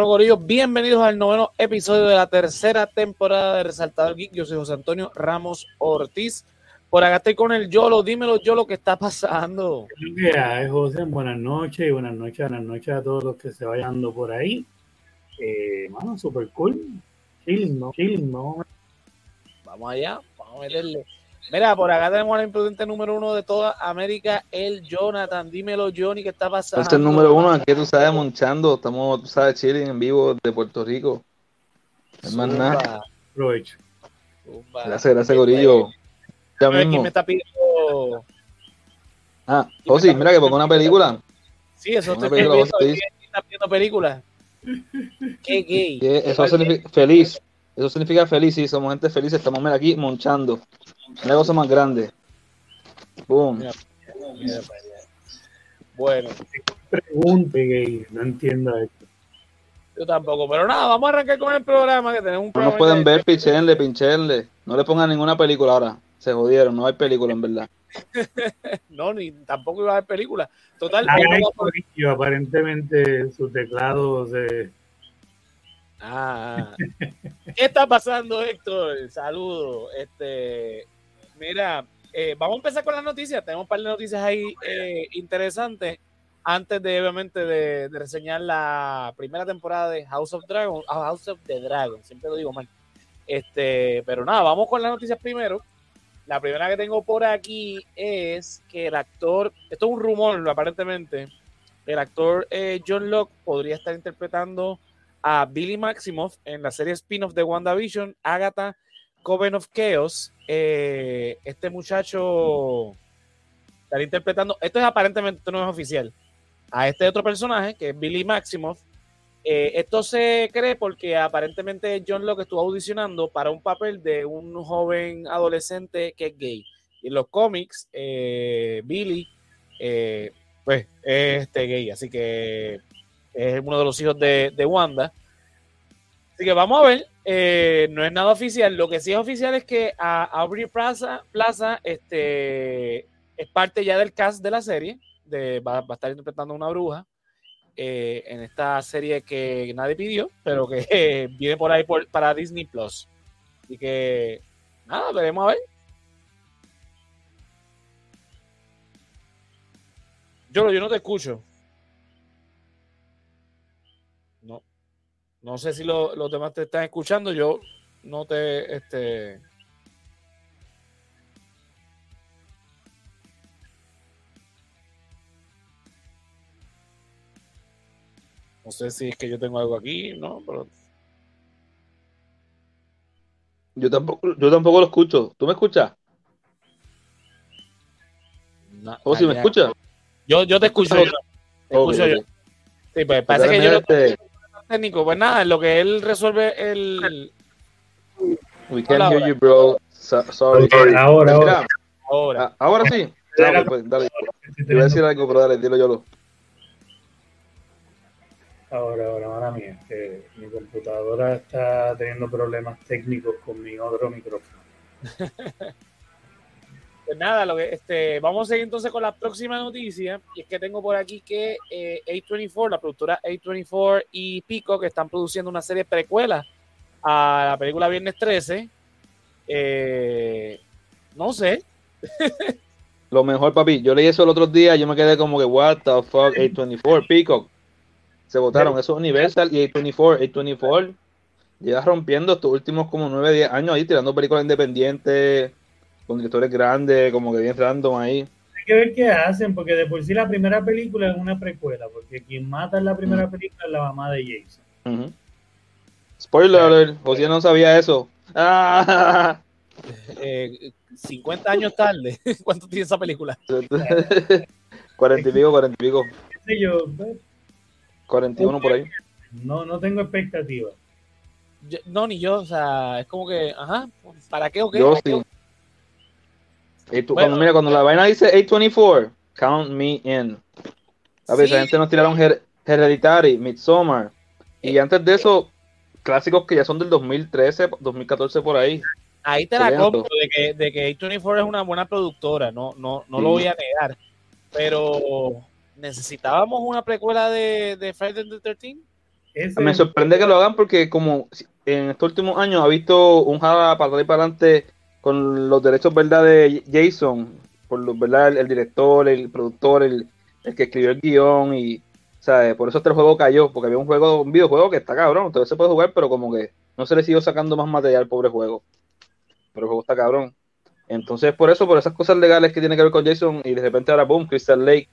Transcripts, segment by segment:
Bueno, Gorillos, bienvenidos al noveno episodio de la tercera temporada de Resaltador Geek. Yo soy José Antonio Ramos Ortiz. Por acá estoy con el Yolo. Dímelo, Yolo, ¿qué está pasando? ¿Qué hay, José? Buenas noches y buenas noches, buenas noches a todos los que se vayan dando por ahí. Eh, mano, super cool. Chilling, ¿no? Chilling, ¿no? Vamos allá, vamos a meterle. Mira, por acá tenemos al imprudente número uno de toda América, el Jonathan. Dímelo, Johnny, ¿qué está pasando? Este es el número uno, aquí tú sabes, monchando. Estamos, tú sabes, chilling en vivo de Puerto Rico. Es más nada. Aprovecho. Zumba. Gracias, gracias, Gorillo. Ya A ver, ¿Quién mismo. me está pidiendo? Ah, Josi, mira que pongo una película. Sí, eso Una estoy película, viendo. te ¿Quién está pidiendo películas? Qué gay. Eso significa feliz. Eso significa feliz, sí, somos gente feliz. Estamos mira, aquí monchando. Una cosa más grande. Boom. Mira, mira. Bueno, Pregunte, gay. No entiendo esto. yo tampoco. Pero nada, vamos a arrancar con el programa que tenemos un No programa. nos pueden ver, pinchenle, pinchenle. No le pongan ninguna película ahora. Se jodieron, no hay película en verdad. No, ni tampoco iba a haber película. Total, no hay corillo, aparentemente su teclado se. Ah, ¿qué está pasando, Héctor? Saludos. Este, mira, eh, vamos a empezar con las noticias. Tenemos un par de noticias ahí eh, interesantes. Antes de, obviamente, de, de reseñar la primera temporada de House of Dragon, ah, House of the Dragon, siempre lo digo mal. Este, pero nada, vamos con las noticias primero. La primera que tengo por aquí es que el actor, esto es un rumor, aparentemente, el actor eh, John Locke podría estar interpretando a Billy Maximoff en la serie spin-off de WandaVision, Agatha Coven of Chaos. Eh, este muchacho estará interpretando, esto es aparentemente, no es oficial, a este otro personaje que es Billy Maximoff. Eh, esto se cree porque aparentemente John Locke estuvo audicionando para un papel de un joven adolescente que es gay. Y en los cómics, eh, Billy, pues, es este gay, así que es uno de los hijos de, de Wanda. Así que vamos a ver, eh, no es nada oficial. Lo que sí es oficial es que a Aubrey Plaza, Plaza este, es parte ya del cast de la serie, de, va, va a estar interpretando una bruja eh, en esta serie que nadie pidió, pero que viene por ahí para Disney Plus. Así que, nada, veremos a ver. Yo, yo no te escucho. No sé si lo- los demás te están escuchando. Yo no te, este. No sé si es que yo tengo algo aquí, ¿no? Pero Yo tampoco, yo tampoco lo escucho. ¿Tú me escuchas? na- Josi, ¿me allá. escuchas? Yo, yo te escucho. Yo. Te escucho yo. Sí, pues parece que yo no este, técnico. Pues nada, en lo que él resuelve el. We can't hear you, bro. So- sorry. Ahora, ahora. Ahora. ah, ahora sí. Dale, pues, dale. Te iba a decir algo, pero dale, dilo yo. Lo. Ahora, ahora, mala mía. que mi computadora está teniendo problemas técnicos con mi otro micrófono. Pues nada, lo que, este, vamos a seguir entonces con la próxima noticia. Y es que tengo por aquí que eh, A24, la productora A24 y Pico, que están produciendo una serie precuela a la película Viernes 13. Eh, no sé. Lo mejor, papi. Yo leí eso el otro día. Yo me quedé como que, what the fuck, A24, Peacock. Se votaron. Eso es Universal y A24. A24 lleva rompiendo estos últimos como 9, 10 años ahí, tirando películas independientes, con directores grandes, como que bien random ahí. Hay que ver qué hacen, porque de por sí la primera película es una precuela, porque quien mata en la primera película es la mamá de Jason. Spoiler alert, José no sabía eso. Ah, Eh, 50 años tarde. ¿Cuánto tiene esa película? cuarenta y pico, cuarenta y pico, ¿Qué sé yo? Pues, cuarenta y uno por ahí. No, no tengo expectativas. No, ni yo. O sea, es como que, ajá, ¿para qué o qué? Yo sí. Tú- Bueno. cuando, mira, cuando la vaina dice A24, count me in. A ver, Sí. esa gente nos tiraron Her- Hereditary, Midsommar. Y Eh, antes de eso, clásicos que ya son del 2013, 2014 por ahí. Ahí te la compro de que, de que A24 es una buena productora, no, no, no Sí. lo voy a negar. Pero necesitábamos una precuela de, de Friday the 13 Ese- Me sorprende que lo hagan porque como en estos últimos años ha visto un jala para atrás y para adelante con los derechos verdad de Jason, por los verdad el, director, el productor, el, el que escribió el guion y ¿sabes? por eso este juego cayó, porque había un juego, un videojuego que está cabrón, todavía se puede jugar, pero como que no se le siguió sacando más material al pobre juego. Pero el juego está cabrón. Entonces, por eso, por esas cosas legales que tiene que ver con Jason, y de repente ahora, boom, Crystal Lake.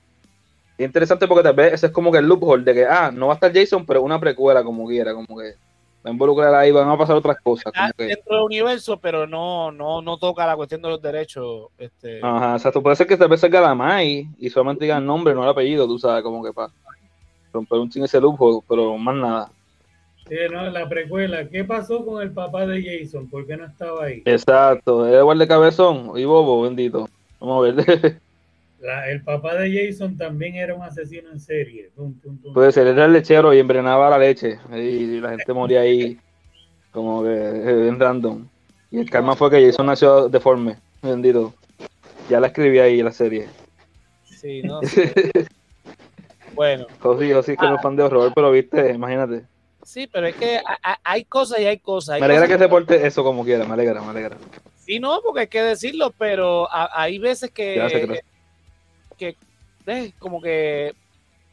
Es interesante porque tal vez ese es como que el loophole de que, ah, no va a estar Jason, pero una precuela como quiera, como que va a involucrar ahí, van a pasar otras cosas. Está Como que, dentro del universo, pero no, no, no toca la cuestión de los derechos. Este, ajá, exacto. Puede ser que tal vez salga la Mai y solamente diga el nombre, no el apellido, tú sabes, como que para romper un chin ese loophole, pero más nada. Sí, no, la precuela. ¿Qué pasó con el papá de Jason? ¿Por qué no estaba ahí? Exacto, era igual de cabezón y bobo, bendito. Vamos a ver. La- el papá de Jason también era un asesino en serie. Tum, tum, tum. Puede ser, era el lechero y envenenaba la leche. Y la gente moría ahí como que eh, bien random. Y el karma fue que Jason nació deforme. Bendito. Ya la escribí ahí en la serie. Sí, no sé. Bueno, José, José que no es fan de horror, pero viste, imagínate. sí, pero es que ha- ha- hay cosas y hay cosas. Hay Me alegra cosas que se porte eso como quiera, me alegra, me alegra. Sí, no, porque hay que decirlo, pero ha- hay veces que, Gracias, gracias. Que eh, como que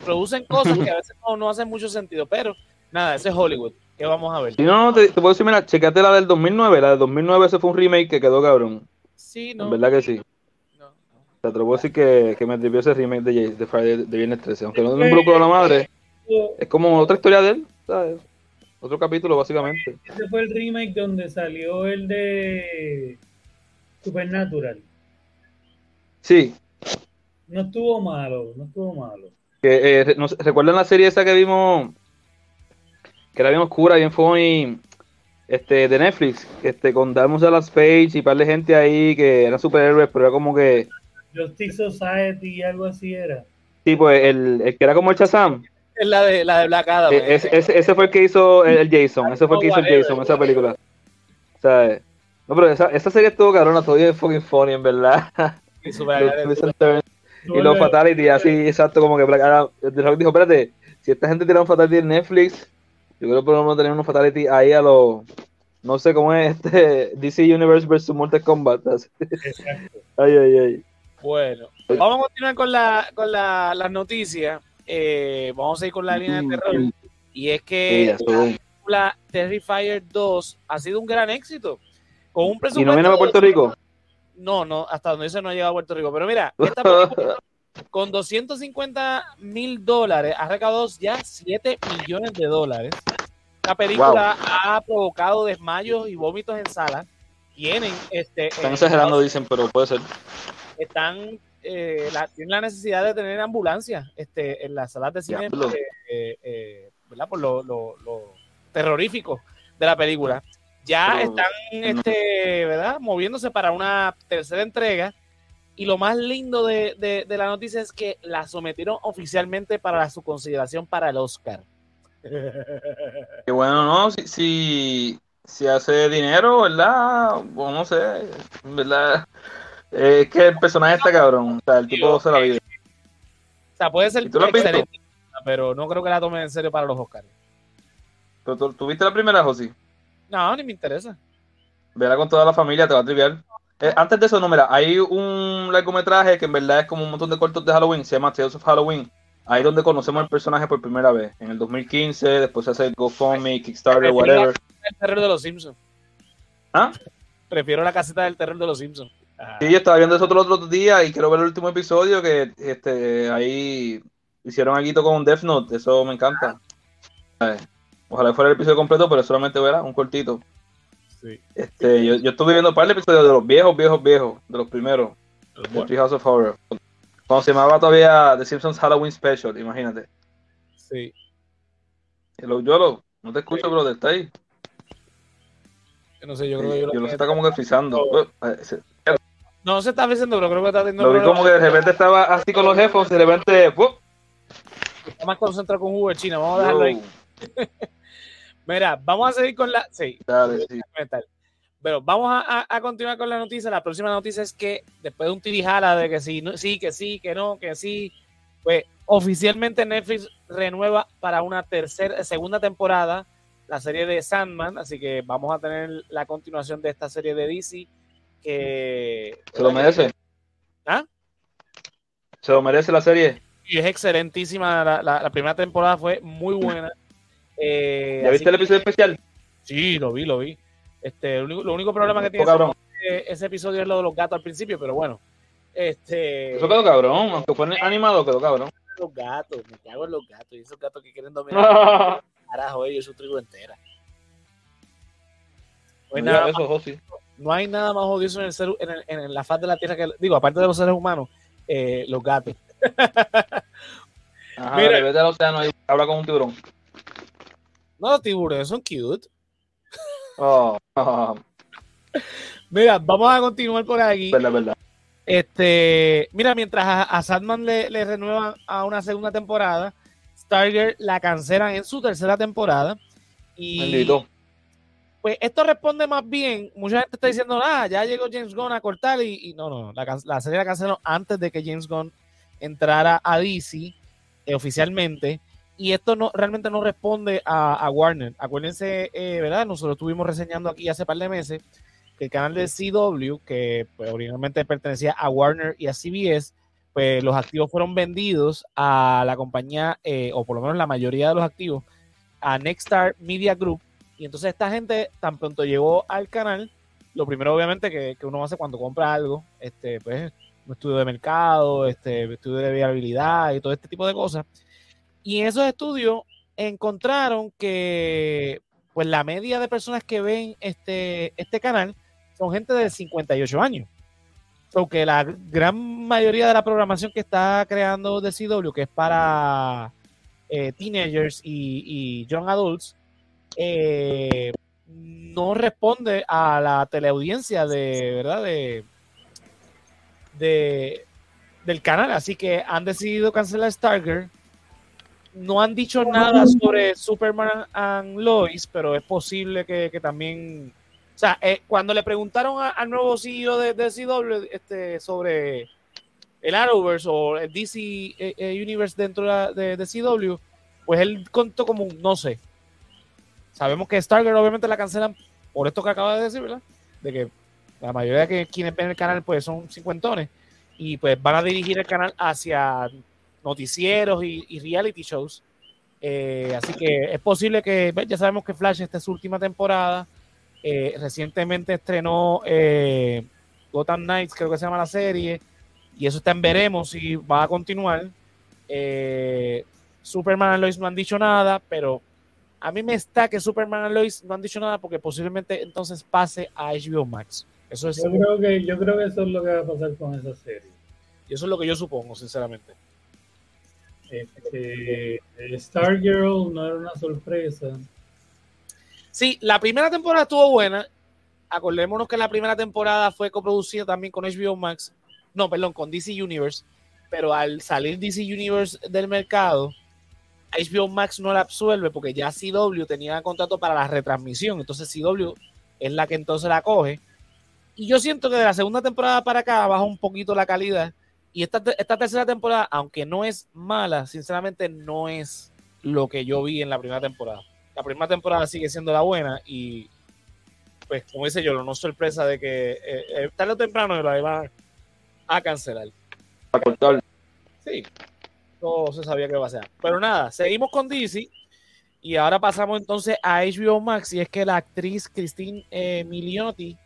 producen cosas que a veces no, no hacen mucho sentido, pero nada, ese es Hollywood. ¿Qué vamos a ver? Si no, no, te, te puedo decir, mira, checate la del 2009. La del 2009 ese fue un remake que quedó cabrón. Sí, no. En verdad que sí. no, te lo puedo decir que, que me tripió ese remake de, de Friday de Viernes 13. Aunque no involucró a la madre, es como otra historia de él, ¿sabes? Otro capítulo, básicamente. Ese fue el remake donde salió el de Supernatural. Sí, No estuvo malo, no estuvo malo. que eh, no ¿recuerdan la serie esa que vimos? Que era bien oscura, bien funny, este, de Netflix, este, con Dalmus Dallas Page y un par de gente ahí que eran superhéroes, pero era como que, Justice Society, algo así era. sí, pues, el, el que era como el Shazam, Es la de, la de Black Adam. eh, eh. ese, ese- ese fue el que hizo el, el Jason, ese fue el que hizo el Jason, esa película. O sea, no, pero esa, esa serie estuvo cabrona, todavía es fucking funny, en verdad. Y super- Y los fatality, así, exacto, como que Adam, The Rock dijo, espérate, si esta gente tiene un fatality en Netflix, yo creo que por lo menos tener unos fatality ahí a los, no sé cómo es este, DC Universe vs Mortal Kombat. así. Exacto. Ay, ay, ay. Bueno, vamos a continuar con, la, con la, las noticias. Eh, vamos a ir con la línea de terror. Y es que la Terrifier 2 ha sido un gran éxito. Con un ¿Y presupuesto. no viene a Puerto Rico? No, no, hasta donde dice no ha llegado a Puerto Rico. Pero mira, esta película con 250 mil dólares ha recaudado ya 7 millones de dólares. La película ha provocado desmayos y vómitos en salas. Tienen, este, Están eh, exagerando, dicen, pero puede ser. están, eh, la, tienen la necesidad de tener ambulancias este, en las salas de cine, eh, eh, eh, ¿verdad? Por lo, lo- lo terrorífico de la película. Ya Pero- están, este, ¿verdad? Moviéndose para una tercera entrega. Y lo más lindo de, de- de la noticia es que la sometieron oficialmente para su consideración para el Oscar. Que bueno, ¿no? Si, si, si hace dinero, ¿verdad? O no sé, ¿verdad? Eh, Es que el personaje está cabrón. O sea, el tipo se la vive. O sea, puede ser ¿Y tú la has visto? excelente, pero no creo que la tomen en serio para los Oscars. Pero tú, ¿tú viste la primera, José? No, ni me interesa. Verá con toda la familia, te va a triviar. Eh, antes de eso, no, mira, hay un largometraje que en verdad es como un montón de cortos de Halloween, se llama Tales of Halloween. Ahí donde conocemos al personaje por primera vez, en el 2015, después se hace el GoFundMe, Kickstarter, whatever. El terror de los Simpsons. ¿Ah? Prefiero la caseta del terror de los Simpsons. Ah, Sí, yo estaba viendo eso otro, otro día y quiero ver el último episodio que este, ahí hicieron algo con Death Note, eso me encanta. Eh, Ojalá fuera el episodio completo, pero solamente verá un cortito. sí. Este, yo, yo estuve viendo un par de episodios de los viejos, viejos, viejos, de los primeros. de Treehouse of Horror. Cuando se llamaba todavía The Simpsons Halloween Special, imagínate. Sí. Hello, Yolo, no te escucho, bro, está ahí. Yo no sé, yo creo que yo Yolo lo se está como que frizando. Eh, se- No se está diciendo, pero creo que está teniendo Lo vi como que de repente estaba así con los y de repente. ¡pum! Está más concentrado con jugo de China. Vamos a dejarlo ahí. Mira, vamos a seguir con la. Sí, dale, sí. Pero vamos a, a- a continuar con la noticia. La próxima noticia es que después de un tirijala de que sí, no- sí, que sí, que no, que sí, Pues oficialmente Netflix renueva para una tercera, segunda temporada la serie de Sandman, así que vamos a tener la continuación de esta serie de DC que... Se lo merece. ¿Ah? Se lo merece la serie. Y es excelentísima, la, la- la primera temporada fue muy buena. Eh, ¿Ya viste el que- episodio especial? Sí, lo vi, lo vi. Este, lo, único, lo único problema que tiene cabrón. ese, ese episodio es lo de los gatos al principio, pero bueno. Este, Eso quedó cabrón, aunque fue animado, quedó cabrón. los gatos, me cago en los gatos. Y esos gatos que quieren dominar, carajo, ellos su tribu entera. No hay, nada, eso, Josi. no hay nada más odioso en, el ser, en, el- en la faz de la tierra que, digo, aparte de los seres humanos, eh, los gatos. Ajá, Mira. vete al océano y habla con un tiburón. No, los tiburones son cute. Oh, oh, Mira, vamos a continuar por aquí. verdad, verdad. Este, mira, mientras a, a Sandman le, le renuevan a una segunda temporada, Stargirl la cancelan en su tercera temporada. Y Bendito. pues esto responde más bien, mucha gente está diciendo, ah, ya llegó James Gunn a cortar y, y no, no, la, la serie la canceló antes de que James Gunn entrara a DC eh, oficialmente. Y esto no realmente no responde a, a Warner. Acuérdense, eh, ¿verdad? Nosotros estuvimos reseñando aquí hace par de meses que el canal de CW, que pues, originalmente pertenecía a Warner y a CBS, pues los activos fueron vendidos a la compañía, eh, o por lo menos la mayoría de los activos, a Nexstar Media Group. Y entonces esta gente tan pronto llegó al canal, lo primero obviamente que, que uno hace cuando compra algo, este, pues un estudio de mercado, este, estudio de viabilidad y todo este tipo de cosas. Y en esos estudios encontraron que pues la media de personas que ven este, este canal son gente de 58 años. Porque la gran mayoría de la programación que está creando de CW, que es para eh, teenagers y, young adults, eh, no responde a la teleaudiencia de verdad de, de del canal. Así que han decidido cancelar Stargirl. No han dicho nada sobre Superman and Lois, pero es posible que, que también. O sea, eh, cuando le preguntaron a- al nuevo CEO de, de CW este, sobre el Arrowverse o el DC eh, eh, Universe dentro de, de- CW, pues él contó como un no sé. Sabemos que Stargirl obviamente la cancelan por esto que acaba de decir, ¿verdad? De que la mayoría de quienes ven el canal pues son cincuentones y pues van a dirigir el canal hacia noticieros y, y reality shows. Eh, así que es posible que, ya sabemos que Flash esta es su última temporada. Eh, recientemente estrenó eh, Gotham Knights, creo que se llama la serie, y eso está en veremos si va a continuar. Eh, Superman y Lois no han dicho nada, pero a mí me está que Superman y Lois no han dicho nada porque posiblemente entonces pase a HBO Max. Eso es, Yo creo que yo creo que eso es lo que va a pasar con esa serie. y eso es lo que yo supongo, sinceramente. Este, Stargirl no era una sorpresa. Sí, la primera temporada estuvo buena. Acordémonos que la primera temporada fue coproducida también con HBO Max. No, perdón, con DC Universe. Pero al salir DC Universe del mercado, HBO Max no la absuelve porque ya CW tenía contrato para la retransmisión. Entonces CW es la que entonces la coge. Y yo siento que de la segunda temporada para acá baja un poquito la calidad. Y esta, esta tercera temporada, aunque no es mala, sinceramente no es lo que yo vi en la primera temporada la primera temporada sigue siendo la buena y pues como dice yo, no es sorpresa de que eh, eh, tarde o temprano la iban a cancelar. A cortar. Sí, no se sabía que iba a ser. Pero nada, seguimos con DC y ahora pasamos entonces a HBO Max y es que la actriz Christine eh, Milioti,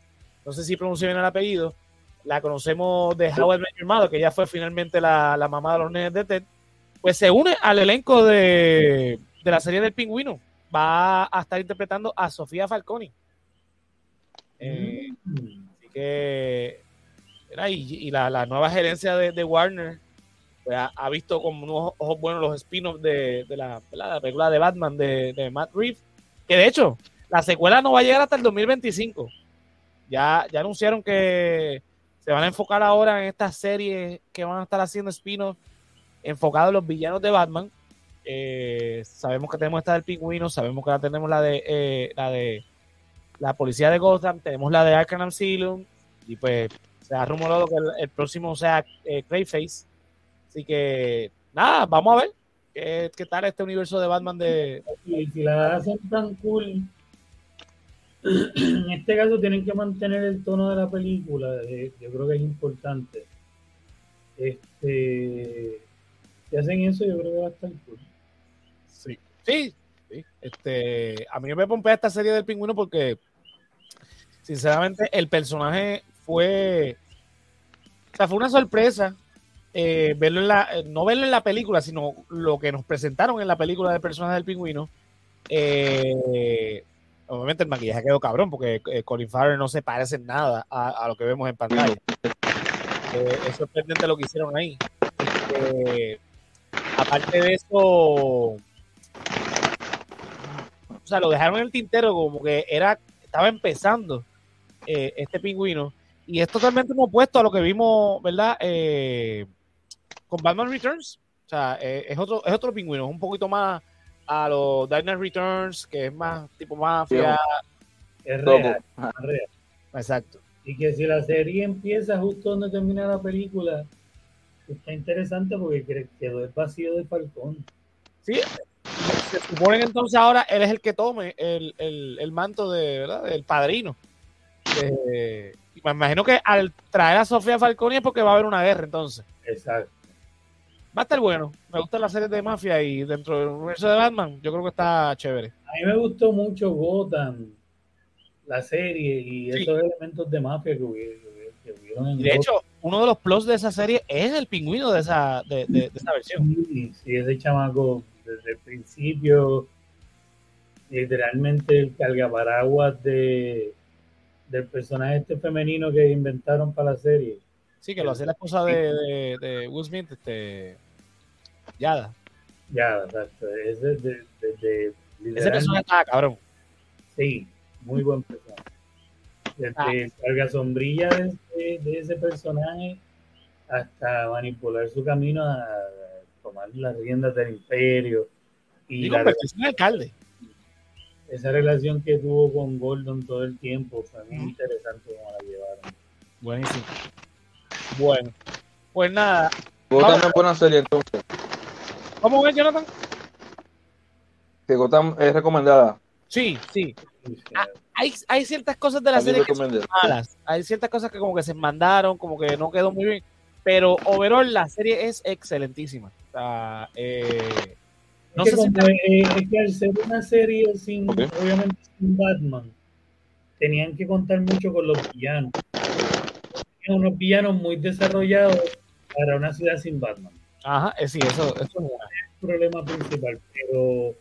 no sé si pronuncio bien el apellido, la conocemos de How I Met Your Mother, que ella fue finalmente la, la mamá de los nenes de Ted, pues se une al elenco de, de la serie del pingüino. Va a estar interpretando a Sofía Falconi. Eh. Así que, y, y la, la nueva gerencia de, de Warner pues, ha, visto con unos ojos buenos los spin-offs de, de la, ¿verdad? la película de Batman de, de Matt Reeves. Que de hecho, la secuela no va a llegar hasta el 2025. Ya, ya anunciaron que se van a enfocar ahora en estas series que van a estar haciendo spin-offs enfocados en los villanos de Batman. Eh, sabemos que tenemos esta del pingüino, sabemos que la tenemos la de eh, la de la policía de Gotham, tenemos la de Arkham Asylum y pues se ha rumorado que el, próximo sea eh. Así que nada, vamos a ver qué, qué tal este universo de Batman de. Y si la hacen tan cool, en este caso tienen que mantener el tono de la película. Yo creo que es importante. Este, si hacen eso, yo creo que va a estar cool. Sí. Sí, sí. Este, a mí me pompea esta serie del pingüino porque, sinceramente, el personaje fue. O sea, fue una sorpresa eh, verlo en la, eh, no verlo en la película, sino lo que nos presentaron en la película del personaje del pingüino. Eh, obviamente el maquillaje quedó cabrón porque eh, Colin Farrell no se parece en nada a, lo que vemos en pantalla. Eh, es sorprendente lo que hicieron ahí. Este, aparte de eso, o sea, lo dejaron en el tintero como que era, estaba empezando eh, este pingüino y es totalmente opuesto a lo que vimos, ¿verdad? Eh, con Batman Returns. O sea, es otro, es otro pingüino, es un poquito más a los Dark Knight Returns, que es más tipo mafia. Es real, es real. Exacto. Y que si la serie empieza justo donde termina la película, está interesante porque quedó el vacío de Falcón. Sí, se supone que entonces ahora él es el que tome el, el, el manto de, ¿verdad? del padrino. Eh, me imagino que al traer a Sofía Falconi es porque va a haber una guerra entonces. Exacto. Va a estar bueno. Me gustan las series de mafia y dentro del universo de Batman, yo creo que está chévere. A mí me gustó mucho Gotham, la serie y Sí. esos elementos de mafia que hubieron, que hubieron en Y de hecho, uno de los plus de esa serie es el pingüino de esa, de, de- de esa versión. Sí, sí, ese chamaco desde el principio, literalmente el cargaparaguas de, del personaje este femenino que inventaron para la serie. Sí, que lo hacía la esposa de, de, de Will Smith, este, Yada. Ya, exacto. Ese de, de, de- Ese personaje estaba cabrón. Sí, muy buen personaje. Desde Ah. el carga sombrilla de, ese- de ese personaje hasta manipular su camino a tomar las riendas del imperio. Y Y la- convertirse en alcalde. esa relación que tuvo con Gordon todo el tiempo fue muy interesante cómo la llevaron. Buenísimo. Bueno, pues nada. Es buena serie entonces. ¿Cómo ves, Jonathan? Que Gotham es recomendada. Sí, sí. Ah, Hay, hay ciertas cosas de la mí serie que son malas. Hay ciertas cosas que como que se mandaron, como que no quedó muy bien. Pero overall la serie es excelentísima. O sea, eh, no es, sé que si eh, es que al ser una serie sin, obviamente sin Batman, tenían que contar mucho con los villanos. Tenían unos villanos muy desarrollados para una ciudad sin Batman. Ajá, eh, sí, eso, eso es el problema principal, pero,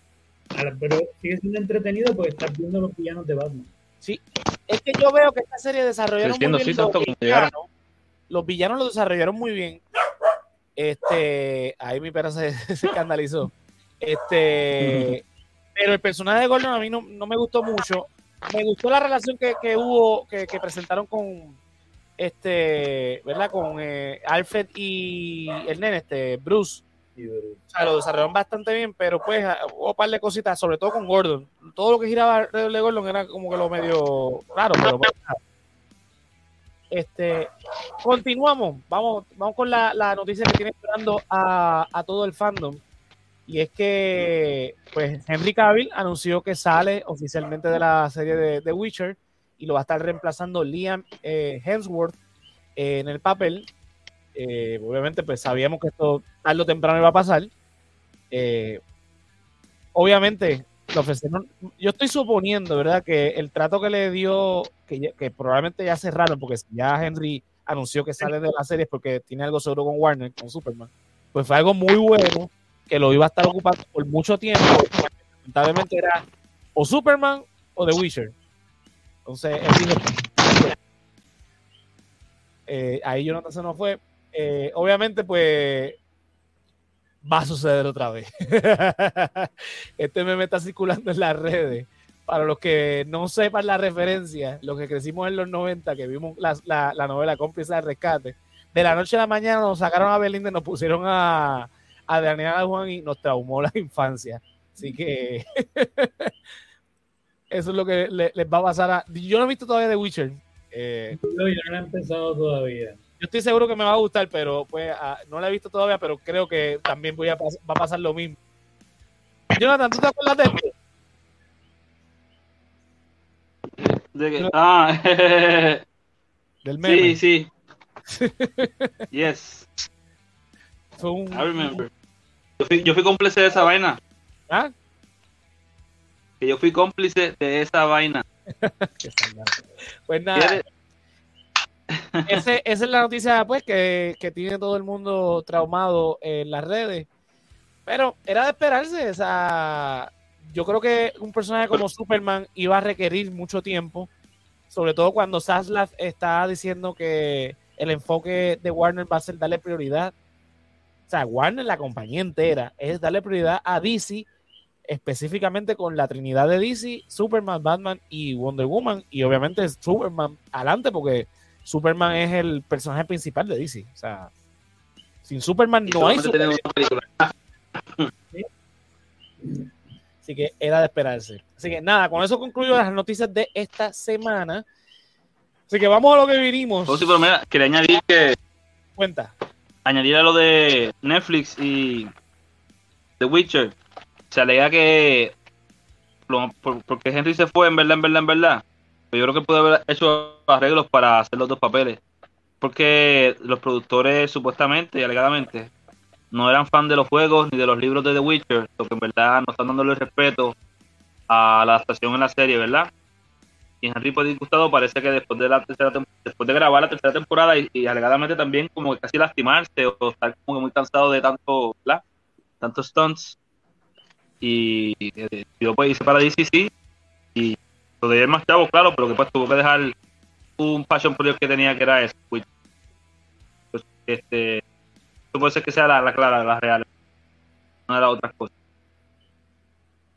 pero sigue siendo entretenido porque estás viendo los villanos de Batman. Sí, es que yo veo que esta serie desarrollaron muy bien sí, los como llegaron. villanos. Los villanos lo desarrollaron muy bien. Este, ahí mi perra se, se escandalizó. Este, pero el personaje de Gordon a mí no, no me gustó mucho. Me gustó la relación que, que hubo, que, que presentaron con este, ¿verdad? Con eh, Alfred y el nene, este, Bruce. O sea, lo desarrollaron bastante bien, pero pues ah, hubo un par de cositas, sobre todo con Gordon. Todo lo que giraba alrededor de Gordon era como que lo medio raro, pero pues. Este, continuamos. Vamos, vamos con la, la noticia que tiene esperando a, a todo el fandom. Y es que, pues, Henry Cavill anunció que sale oficialmente de la serie de The Witcher y lo va a estar reemplazando Liam eh, Hemsworth eh, en el papel. Eh, obviamente, pues sabíamos que esto tarde o temprano iba a pasar. Obviamente, le ofrecieron. Yo estoy suponiendo, ¿verdad?, que el trato que le dio, que, que probablemente ya cerraron, porque ya Henry anunció que sale de la serie porque tiene algo seguro con Warner, con Superman, pues fue algo muy bueno, que lo iba a estar ocupando por mucho tiempo. Lamentablemente era o Superman o The Witcher. Entonces, él dijo, eh, ahí Jonathan se nos fue. Eh, obviamente, pues va a suceder otra vez. este meme está circulando en las redes. Para los que no sepan la referencia, los que crecimos en los 90, que vimos la, la- la novela Cómplice de Rescate, de la noche a la mañana nos sacaron a Belinda y nos pusieron a, a Daniela Juan y nos traumó la infancia. Así que eso es lo que le- les va a pasar a... Yo no he visto todavía The Witcher. Eh, Yo no he empezado todavía. yo estoy seguro que me va a gustar, pero pues ah, no la he visto todavía, pero creo que también voy a pas- va a pasar lo mismo. Jonathan, ¿tú te acuerdas de esto? De que- No. ah, Del meme. sí, sí. Yes, Fue un, I remember. Yo fui, yo fui cómplice de esa vaina. ¿Ah? Que yo fui cómplice de esa vaina. Pues nada, esa es la noticia pues que, que tiene todo el mundo traumado en las redes. Pero era de esperarse. O sea, yo creo que un personaje como Superman iba a requerir mucho tiempo. Sobre todo cuando Zaslav está diciendo que el enfoque de Warner va a ser darle prioridad. O sea, Warner, la compañía entera, es darle prioridad a DC, específicamente con la trinidad de DC, Superman, Batman y Wonder Woman. Y obviamente Superman adelante, porque Superman es el personaje principal de DC. O sea, sin Superman Y no hay Superman. Así que era de esperarse. Así que nada, con eso concluyo las noticias de esta semana. Así que vamos a lo que vinimos. Oh, sí, pero mira, quería añadir que Cuenta. añadir a lo de Netflix y The Witcher. Se alega que lo- por- porque Henry se fue, en verdad, en verdad, en verdad. Pero yo creo que pudo haber hecho arreglos para hacer los dos papeles. Porque los productores, supuestamente y alegadamente, no eran fan de los juegos ni de los libros de The Witcher, lo que en verdad no están dándole respeto a la adaptación en la serie, ¿verdad? Y Henry por disgustado parece que después de la tercera después de grabar la tercera temporada y, alegadamente también como casi lastimarse o estar como que muy cansado de tanto, ¿verdad? Tantos stunts y decidió pues irse para DCC y todavía es más chavo, claro, pero que pues tuvo que dejar un passion project que tenía que era eso. Witcher. Pues, este, puede ser que sea la, la clara, la real, no de las otras cosas.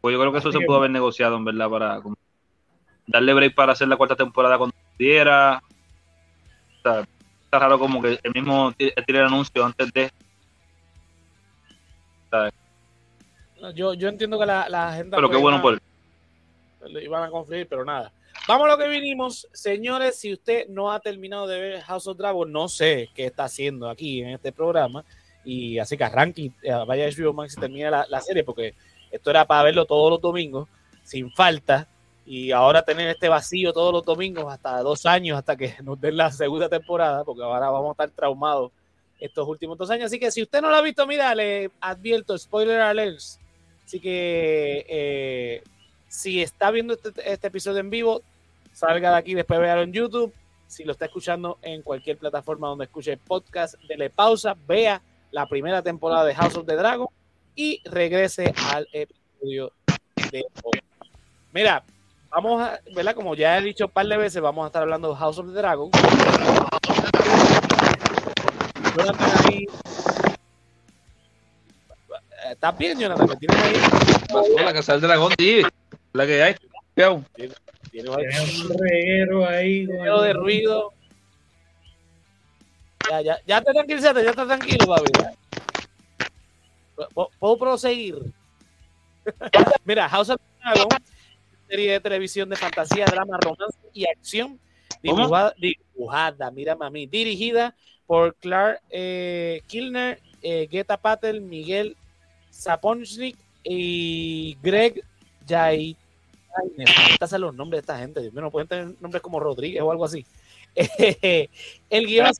Pues yo creo que eso Así se que- pudo haber negociado en verdad para como, darle break para hacer la cuarta temporada cuando pudiera. O sea, está raro como que el mismo ti- tire el anuncio antes de. Yo, yo entiendo que la, la agenda. Pero qué pues, bueno por iban a conferir, pero nada. Vamos a lo que vinimos. Señores, si usted no ha terminado de ver House of Dragon, no sé qué está haciendo aquí en este programa. Y así que arranque, eh, vaya a HBO Max y termine la, la serie, porque esto era para verlo todos los domingos, sin falta. Y ahora tener este vacío todos los domingos, hasta dos años, hasta que nos den la segunda temporada, porque ahora vamos a estar traumados estos últimos dos años. Así que si usted no lo ha visto, mira, le advierto, spoiler alerts. Así que eh, si está viendo este, este episodio en vivo, salga de aquí, después véalo en YouTube. Si lo está escuchando en cualquier plataforma donde escuche podcast, dele pausa, vea la primera temporada de House of the Dragon y regrese al episodio de hoy. Mira, vamos a, ¿verdad? Como ya he dicho un par de veces, vamos a estar hablando de House of the Dragon. ¿Estás bien, Jonathan? ¿Me tienes ahí? La casa del dragón, sí. La que hay. Fiao. Tienes un reguero ahí. de ruido. Ya, ya, ya te tranquilizaste, ya está tranquilo, papi. Puedo proseguir. Mira, House of the Dragon, serie de televisión de fantasía, drama, romance y acción, dibujada, dibujada mira mami, dirigida por Clark eh, Kilner, eh, Geta Patel, Miguel Saponchnik y Greg Jai. Ay, me los nombres de esta gente. Dios mío, no pueden tener nombres como Rodríguez o algo así. el guion es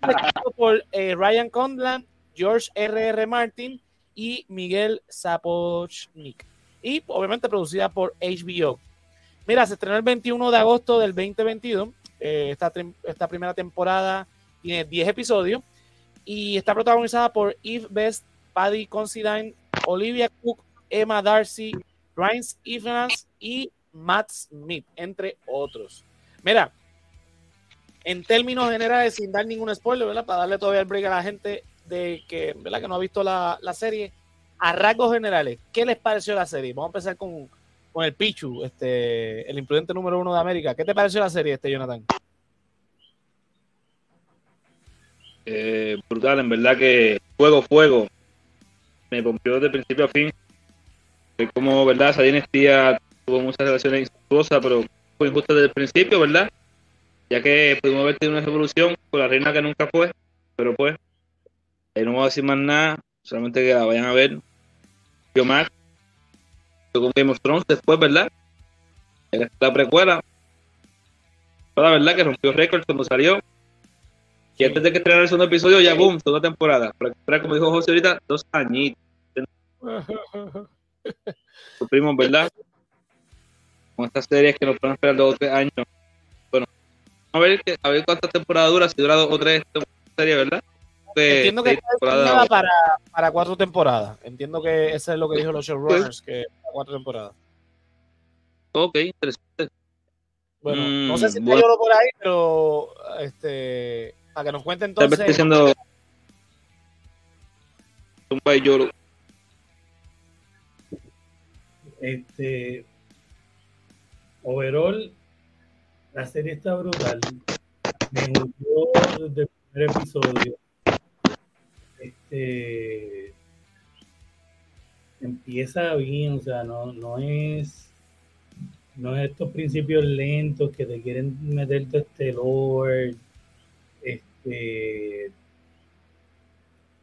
por eh, Ryan Condland, George R. R. Martin y Miguel Sapochnik. Y obviamente producida por HBO. Mira, se estrenó el 21 de agosto del 2022. Eh, esta, esta primera temporada tiene 10 episodios y está protagonizada por Eve Best, Paddy Considine, Olivia Cook, Emma Darcy, Ryan Evans y Matt Smith, entre otros. Mira, en términos generales, sin dar ningún spoiler, ¿verdad? Para darle todavía el break a la gente de que, ¿verdad? que no ha visto la, la serie, a rasgos generales, ¿qué les pareció la serie? Vamos a empezar con, con el Pichu, este, el imprudente número uno de América. ¿Qué te pareció la serie, este Jonathan? Eh, brutal, en verdad que fuego, fuego. Me pompió desde principio a fin. De cómo, ¿verdad? Esa dinastía tuvo muchas relaciones incestuosas, pero fue injusta desde el principio, ¿verdad? Ya que pudimos haber tenido una revolución con la reina que nunca fue, Pero pues, ahí no voy a decir más nada, solamente que la vayan a ver. Yo más, con Game of Thrones después, ¿verdad? La precuela. La verdad que rompió récord cuando salió. Y antes de que estrenara el segundo episodio, ya boom, toda temporada. Pero como dijo José ahorita, dos añitos. Sufrimos, ¿verdad? Con estas series que nos pueden esperar dos o tres años. Bueno, a ver, a ver cuántas temporadas dura, si dura dos o tres series, ¿verdad? Entiendo que está para, para cuatro temporadas. Entiendo que eso es lo que dijo los showrunners, que para cuatro temporadas. Ok, interesante. Bueno, no sé si mm, está por ahí, pero este, para que nos cuente entonces. Tal vez diciendo un Este, overall, la serie está brutal. Me gustó desde el primer episodio. Este empieza bien, o sea, no, no es no es estos principios lentos que te quieren meter todo este lore. Este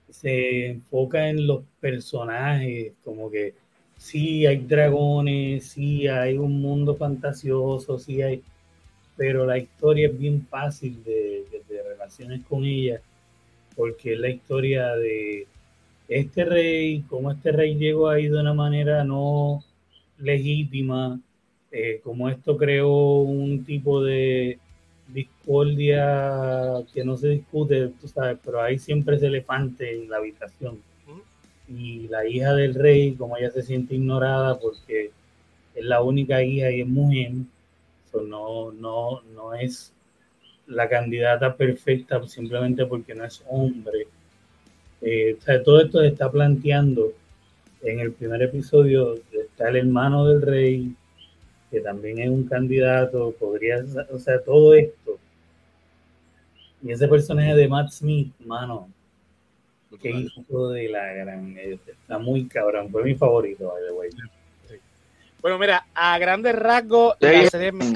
se enfoca en los personajes, como que sí hay dragones, sí hay un mundo fantasioso, sí hay, pero la historia es bien fácil de, relaciones con ella, porque es la historia de este rey, cómo este rey llegó ahí de una manera no legítima, eh, como esto creó un tipo de discordia que no se discute, tú sabes, pero hay siempre ese elefante en la habitación y la hija del rey, como ella se siente ignorada porque es la única hija y es mujer, no, no, no es la candidata perfecta simplemente porque no es hombre. Eh, todo esto se está planteando en el primer episodio, está el hermano del rey, que también es un candidato, podría, o sea, todo esto. Y ese personaje de Matt Smith, mano, Qué hijo de la gran. Está muy cabrón. Fue mi favorito, by the way. Bueno, mira, a grandes rasgos, la serie me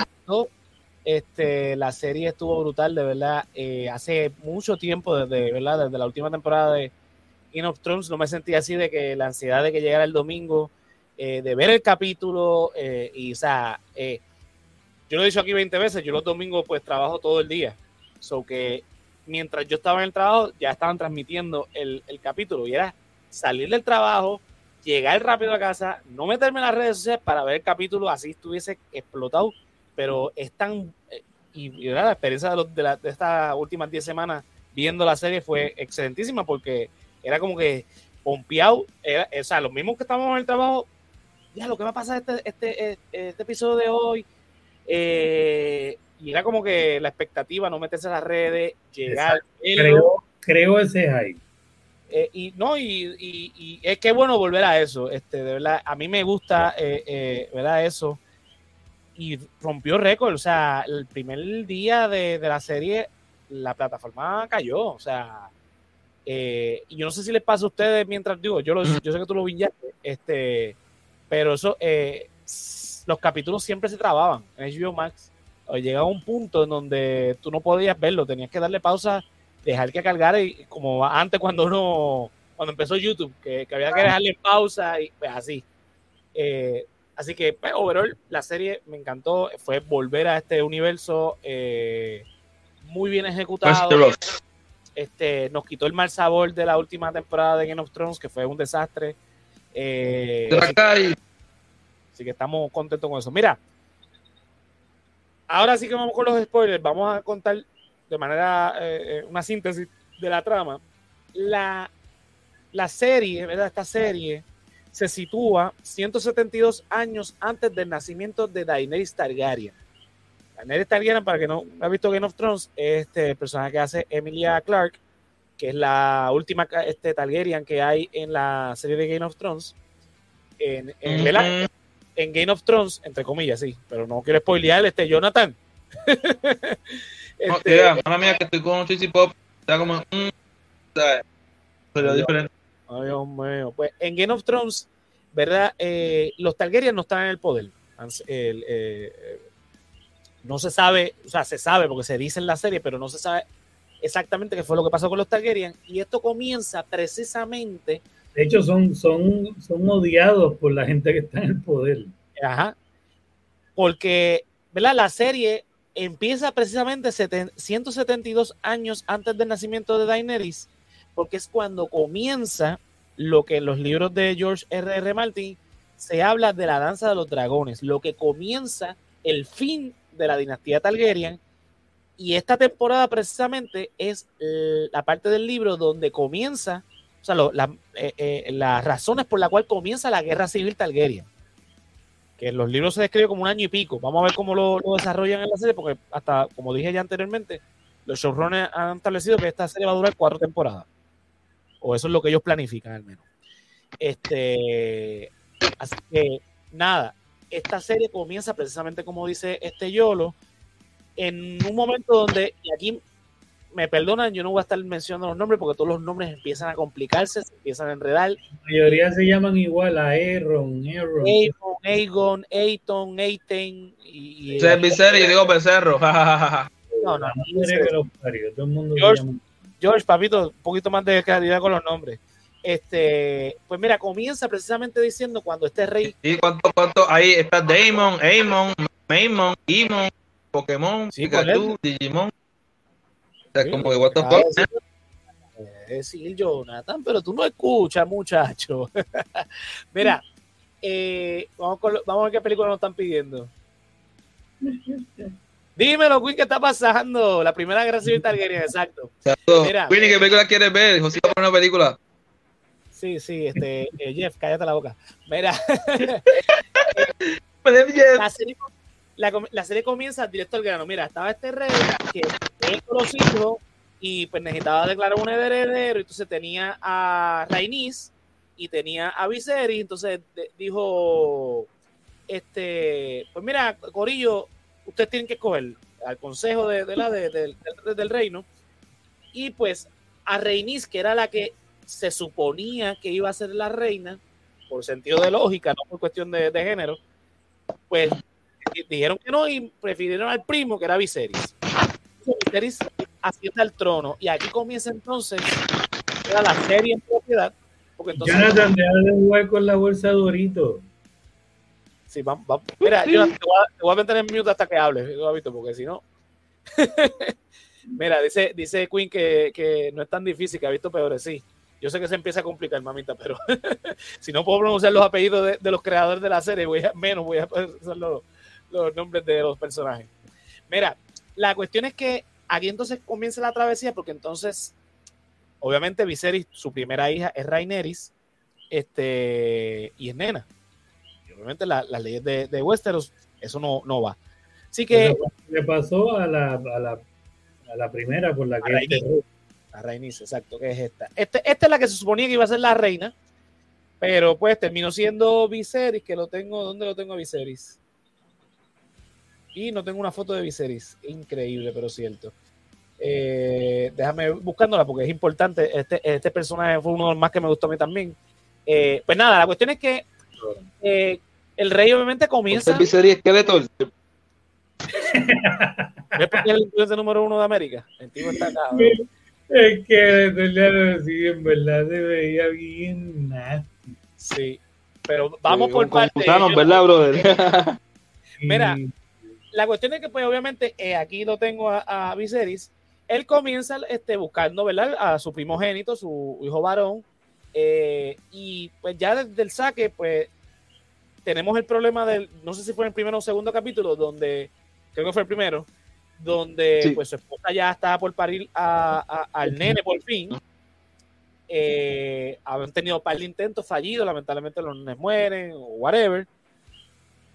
Este, la serie estuvo brutal, de verdad. Eh, hace mucho tiempo, desde, ¿verdad? desde la última temporada de Game of Thrones, no me sentía así de que la ansiedad de que llegara el domingo, eh, de ver el capítulo, eh, y o sea, yo lo he dicho aquí 20 veces, yo los domingos pues trabajo todo el día. So que mientras yo estaba en el trabajo, ya estaban transmitiendo el, capítulo y era salir del trabajo, llegar rápido a casa, no meterme en las redes sociales para ver el capítulo así estuviese explotado, pero es tan... Eh, y, la experiencia de, de, estas últimas 10 semanas viendo la serie fue excelentísima porque era como que pompeado, era, o sea, los mismos que estábamos en el trabajo, ya lo que va a pasar este, este, este, este episodio de hoy, eh, y era como que la expectativa, no meterse en las redes, llegar. Creo, creo ese es ahí. Eh, y no, y, es que bueno volver a eso, este, de verdad, a mí me gusta, eh, eh, ¿verdad? Eso. Y rompió récord, o sea, el primer día de, la serie, la plataforma cayó, o sea, y yo no sé si les pasa a ustedes mientras digo, yo, yo sé que tú lo viñaste, este, pero eso, los capítulos siempre se trababan en HBO Max llegaba un punto en donde tú no podías verlo, tenías que darle pausa, dejar que cargara, y como antes cuando uno, cuando empezó YouTube, que, había que dejarle pausa y pues así. Eh, así que, pues, overall, la serie me encantó, fue volver a este universo eh, muy bien ejecutado. Este, nos quitó el mal sabor de la última temporada de Game of Thrones, que fue un desastre. Eh, así que estamos contentos con eso. Mira, ahora sí que vamos con los spoilers. Vamos a contar de manera eh, eh, una síntesis de la trama. La, la serie, ¿verdad? Esta serie se sitúa 172 años antes del nacimiento de Daenerys Targaryen. Daenerys Targaryen, para que no ha visto Game of Thrones, es este personaje que hace Emilia Clark, que es la última este, Targaryen que hay en la serie de Game of Thrones. En, en, en Game of Thrones, entre comillas, sí, pero no quiero spoilear este Jonathan. este, mía, que estoy con Cheesy Pop, está como, mm, pero diferente. Ay, Dios mío. Pues en Game of Thrones, ¿verdad? Eh, los Targaryen no están en el poder. Eh, no se sabe, o sea, se sabe porque se dice en la serie, pero no se sabe exactamente qué fue lo que pasó con los Targaryen. Y esto comienza precisamente. De hecho, son, son, son odiados por la gente que está en el poder. Ajá. Porque, ¿verdad? La serie empieza precisamente 172 años antes del nacimiento de Daenerys, porque es cuando comienza lo que en los libros de George R. R. Martin se habla de la danza de los dragones, lo que comienza el fin de la dinastía Targaryen. Y esta temporada precisamente es la parte del libro donde comienza, o sea, eh, eh, las razones por las cuales comienza la guerra civil Targaryen. Que en los libros se describe como un año y pico. Vamos a ver cómo lo, desarrollan en la serie, porque hasta, como dije ya anteriormente, los showrunners han establecido que esta serie va a durar cuatro temporadas. O eso es lo que ellos planifican al menos. Este, así que nada, esta serie comienza precisamente como dice este Yolo, en un momento donde, y aquí me perdonan, yo no voy a estar mencionando los nombres porque todos los nombres empiezan a complicarse, se empiezan a enredar. La mayoría se llaman igual a Aaron, Aaron. Aaron, Aegon, Aiton, Aiten y... y digo Becerro. no, no, George, George, papito, un poquito más de claridad con los nombres. Este, pues mira, comienza precisamente diciendo cuando este rey. ¿Y cuánto, cuánto? Ahí está Damon, Amon, Maimon, Imon, Pokémon, sí, Pikachu, Digimon. O sea, como que what the fuck. Decir Jonathan, pero tú no escuchas, muchacho. mira, eh, vamos, con vamos a ver qué película nos están pidiendo. Dímelo, Quinn, ¿qué está pasando? La primera guerra civil Targaryen, exacto. exacto. Mira, ¿qué película quieres ver? José va a poner una película. Sí, sí, este, eh, Jeff, cállate la boca. Mira. la, serie, comienza directo al grano. Mira, estaba este rey que él los hijos y pues necesitaba declarar un heredero. Entonces tenía a Rainis y tenía a Viserys. Entonces dijo: este, Pues mira, Corillo, ustedes tienen que escoger al consejo de, la, del reino. Y pues a Rainis, que era la que se suponía que iba a ser la reina, por sentido de lógica, no por cuestión de, género, pues dijeron que no y prefirieron al primo, que era Viserys. Viserys asciende al trono y aquí comienza entonces la serie en propiedad. Porque entonces, Jonathan, de hueco en la bolsa de Dorito. Sí, vamos, vamos. Mira, yo te voy, a, meter en mute hasta que hable, porque si no. Mira, dice, dice Queen que, que, no es tan difícil, que ha visto peores, sí. Yo sé que se empieza a complicar, mamita, pero si no puedo pronunciar los apellidos de, los creadores de la serie, voy a, menos voy a pronunciar los, nombres de los personajes. Mira, la cuestión es que aquí entonces comienza la travesía, porque entonces, obviamente, Viserys, su primera hija es Raineris, este, y es nena. Y obviamente las leyes de, Westeros, eso no, no va. Así que. Le pasó a la, a la, primera por la que. La reinicia, exacto, que es esta. Este, esta es la que se suponía que iba a ser la reina, pero pues terminó siendo Viserys, que lo tengo, ¿dónde lo tengo a Viserys? Y no tengo una foto de Viserys, increíble, pero cierto. Eh, déjame buscándola porque es importante. Este, este personaje fue uno de los más que me gustó a mí también. Eh, pues nada, la cuestión es que eh, el rey obviamente comienza. Viserys Skeletor. ¿Ves por qué el influencer número uno de América? El tipo está acá. Es que sí, en verdad se veía bien nasty. Sí, pero vamos por partes. ¿verdad, brother? Mira, la cuestión es que, pues, obviamente, eh, aquí lo tengo a, Viserys. Él comienza este, buscando, ¿verdad? A su primogénito, su hijo varón. Eh, y pues ya desde el saque, pues, tenemos el problema del, no sé si fue en el primero o segundo capítulo, donde, creo que fue el primero, donde pues su esposa ya estaba por parir a, al nene por fin. Eh, habían tenido un par de intentos fallidos, lamentablemente los nenes mueren o whatever.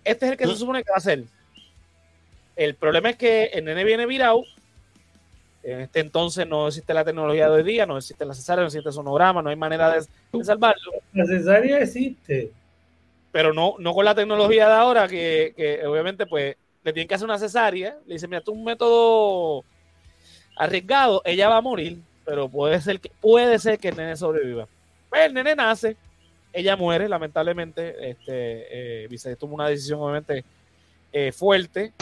Este es el que se supone que va a ser. El problema es que el nene viene virado. En este entonces no existe la tecnología de hoy día, no existe la cesárea, no existe el sonograma, no hay manera de, salvarlo. La cesárea existe. Pero no, no con la tecnología de ahora, que, que obviamente pues le tienen que hacer una cesárea, le dice, mira, esto es un método arriesgado, ella va a morir, pero puede ser que, puede ser que el nene sobreviva. Pues el nene nace, ella muere, lamentablemente, este, eh, tomó una decisión obviamente eh, fuerte,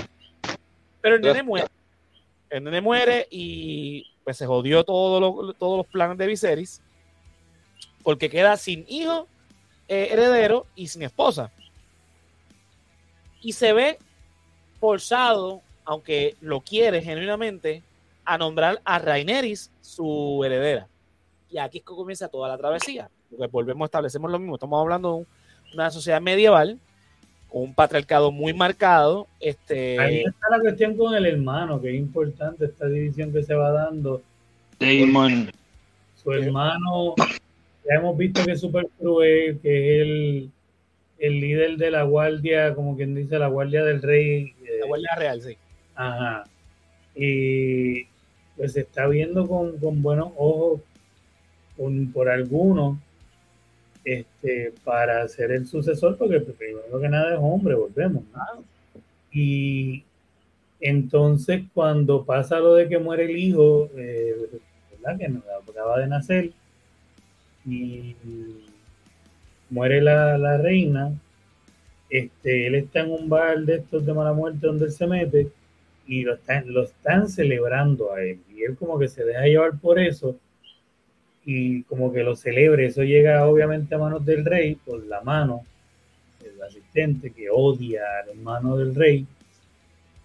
pero el nene muere. El nene muere y pues se jodió todo todos los planes de Viserys, porque queda sin hijo eh, heredero y sin esposa. Y se ve forzado, aunque lo quiere genuinamente, a nombrar a Raineris su heredera. Y aquí es que comienza toda la travesía. Porque volvemos, establecemos lo mismo. Estamos hablando de una sociedad medieval un patriarcado muy marcado. Este... Ahí está la cuestión con el hermano, que es importante esta división que se va dando. Damon. Su hermano, ya hemos visto que es súper cruel, que es el, el, líder de la guardia, como quien dice, la guardia del rey. La guardia real, sí. Ajá. Y pues se está viendo con, con buenos ojos por algunos este, para ser el sucesor, porque primero que nada es hombre, volvemos. Y entonces cuando pasa lo de que muere el hijo, eh, ¿verdad? que acaba de nacer, y muere la, la, reina, este, él está en un bar de estos de mala muerte donde él se mete y lo están, lo están celebrando a él. Y él como que se deja llevar por eso y como que lo celebre. Eso llega obviamente a manos del rey por la mano del asistente que odia al hermano del rey.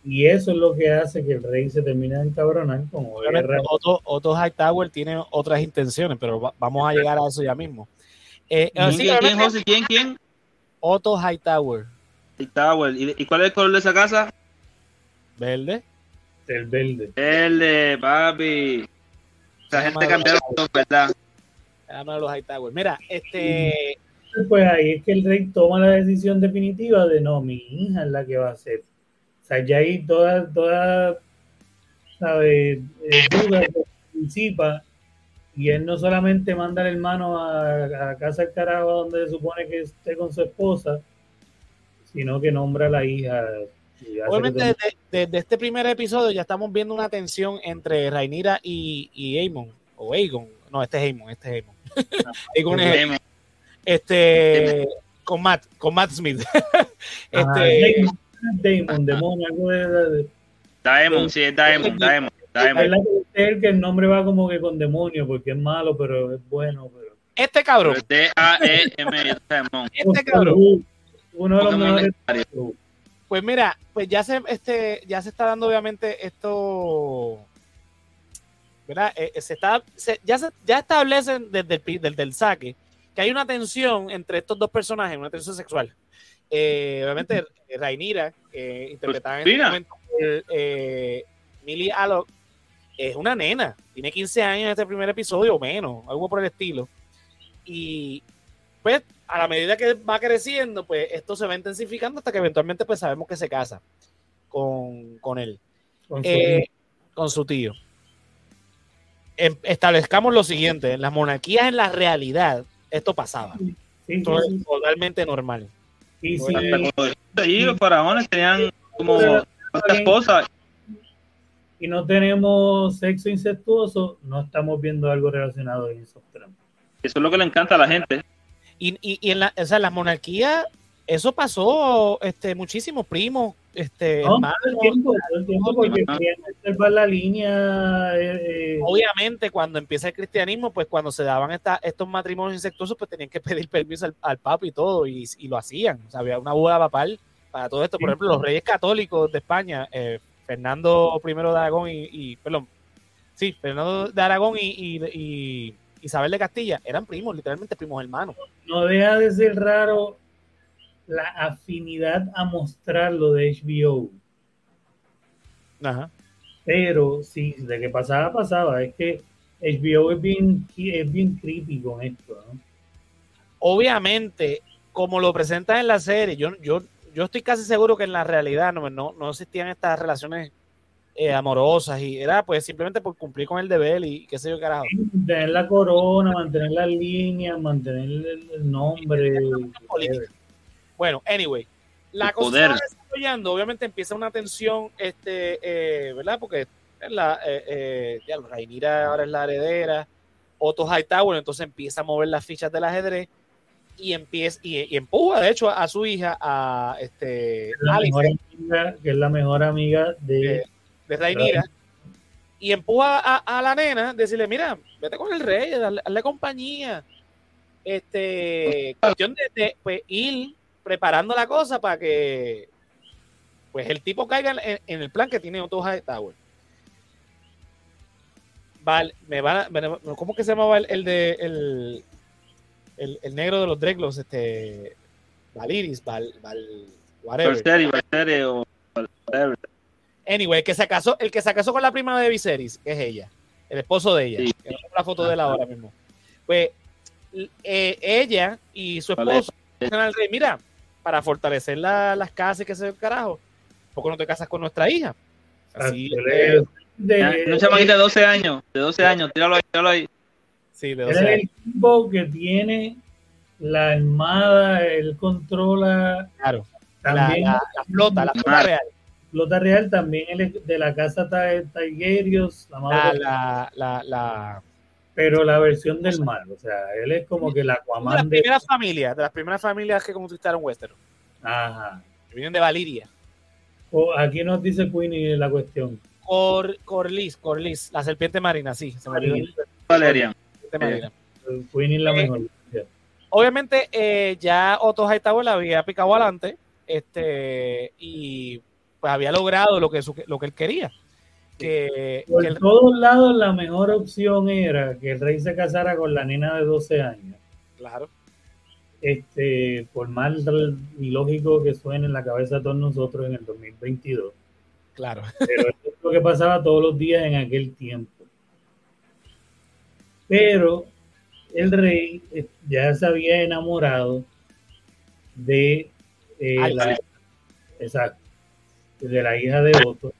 Y eso es lo que hace que el rey se termine de encabronar como Otto, Otto Hightower tiene otras intenciones, pero vamos a llegar a eso ya mismo. Eh, ¿Quién, quién, José? ¿Quién, quién? Otto Hightower. Hightower. ¿Y, cuál es el color de esa casa? Verde. El verde. Verde, papi. La gente cambiaron, ¿verdad? los Hightower. Mira, este. Pues ahí es que el rey toma la decisión definitiva de no, mi hija es la que va a ser. O sea, ya ahí toda, toda, ¿sabes? Eh, duda participa y él no solamente manda al hermano a, a casa del carajo donde se supone que esté con su esposa, sino que nombra a la hija Obviamente, desde, este primer episodio ya estamos viendo una tensión entre Rainira y, y Aemon, o Aegon. No, este es Aemon, este es Aemon. Aegon es Aemon. Este, con Matt, con Matt Smith. este, Damon, Demon, algo de, Daemon, sí, es Daemon, Daemon. Daemon. Es el que el nombre va como que con demonio, porque es malo, pero es bueno. Pero... Este cabrón. D-A-E-M, Este cabrón. Uno de los mejores. Pues mira, pues ya se, este, ya se está dando obviamente esto, ¿verdad? Eh, eh, se está, ya, se, ya establecen desde el, desde el saque que hay una tensión entre estos dos personajes, una tensión sexual. Eh, obviamente, Rainira, interpretada en este momento eh, Millie Alok, es una nena, tiene 15 años en este primer episodio o menos, algo por el estilo. Y pues a la medida que va creciendo, pues esto se va intensificando hasta que eventualmente pues sabemos que se casa con, con él, con su, eh, con su tío. Em, establezcamos lo siguiente, en las monarquías en la realidad esto pasaba. esto es totalmente normal. Y si, los faraones tenían como esposas. Y no tenemos sexo incestuoso, no estamos viendo algo relacionado en esos tramos. Eso es lo que le encanta a la gente. Y, y, en la, o sea, la monarquía, eso pasó este, muchísimo, primos, este, no, el tiempo, el tiempo porque la línea. Eh, eh. Obviamente, cuando empieza el cristianismo, pues cuando se daban esta, estos matrimonios insectuosos, pues tenían que pedir permiso al, al papa y todo, y, y, lo hacían. O sea, había una boda papal para todo esto. Por ejemplo, los reyes católicos de España, eh, Fernando I de Aragón y, y, perdón, sí, Fernando de Aragón y, y Isabel de Castilla eran primos, literalmente primos hermanos. No deja de ser raro la afinidad a mostrar lo de HBO. Ajá. Pero sí, de que pasaba, pasaba. Es que HBO es bien, es bien creepy con esto, ¿no? Obviamente, como lo presentan en la serie, yo, yo, yo estoy casi seguro que en la realidad no, no, no existían estas relaciones eh, amorosas y era pues simplemente por cumplir con el deber y qué sé yo carajo. Mantener la corona, mantener las líneas, mantener el, nombre. Bueno, anyway, la cosa se va desarrollando, obviamente empieza una tensión, este, eh, ¿verdad? Porque la, eh, eh, ya, Rainira ahora es la heredera, Otto Hightower, entonces empieza a mover las fichas del ajedrez y empieza y, empuja de hecho a, su hija a este la mejor amiga, que es la mejor amiga de de Rainira. y empuja a, la nena, decirle, mira, vete con el rey, dale, compañía. Este, cuestión de, pues, ir preparando la cosa para que pues el tipo caiga en, el plan que tiene Otto Tower. Vale, me va, ¿cómo que se llamaba el, de el, el, negro de los Dreglos? Este Valiris, Val, Val, whatever. Anyway, el que se casó, el que se casó con la prima de Viserys, que es ella, el esposo de ella, que no la foto de la ahora mismo. Pues eh, ella y su esposo al rey, mira, para fortalecer las casas y que se carajo, ¿por qué no te casas con nuestra hija? Así de, de, de, de 12 años, de 12 años, tíralo ahí, tíralo ahí. Sí, de 12 años. el tipo que tiene la armada, él controla claro, también la, flota, la flota real. Flota Real también él de la casa Tigerios, la, madre la, la, la, pero la versión del mal, o sea, él es como que la Aquaman de las primeras familias, de las primeras familias que conquistaron Westeros. Ajá. vienen de Valiria. O aquí nos dice Queenie la cuestión. Cor, Corliss, Corliss, la serpiente marina, sí. Se Valeria. Eh, Queenie la eh, mejor. Obviamente, eh, ya Otto Hightower la había picado adelante este, y pues había logrado lo que, lo que él quería. Que, Por todos lados la mejor opción era que el rey se casara con la nena de 12 años. Claro. Este, por más ilógico que suene en la cabeza de todos nosotros en el 2022. Claro. Pero eso es lo que pasaba todos los días en aquel tiempo. Pero el rey eh, ya se había enamorado de eh, la, exacto, de la hija de Otto,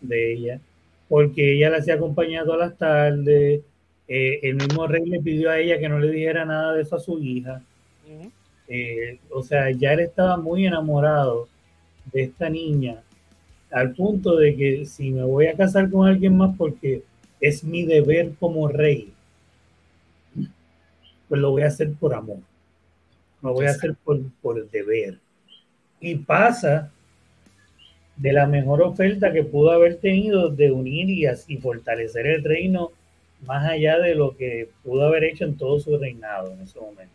de ella, porque ella la hacía acompañar todas las tardes. Eh, el mismo rey le pidió a ella que no le dijera nada de eso a su hija. Eh, o sea, ya él estaba muy enamorado de esta niña, al punto de que si me voy a casar con alguien más porque es mi deber como rey, pues lo voy a hacer por amor. Lo voy a hacer por, por el deber. Y pasa de la mejor oferta que pudo haber tenido de unir y, así fortalecer el reino más allá de lo que pudo haber hecho en todo su reinado en ese momento.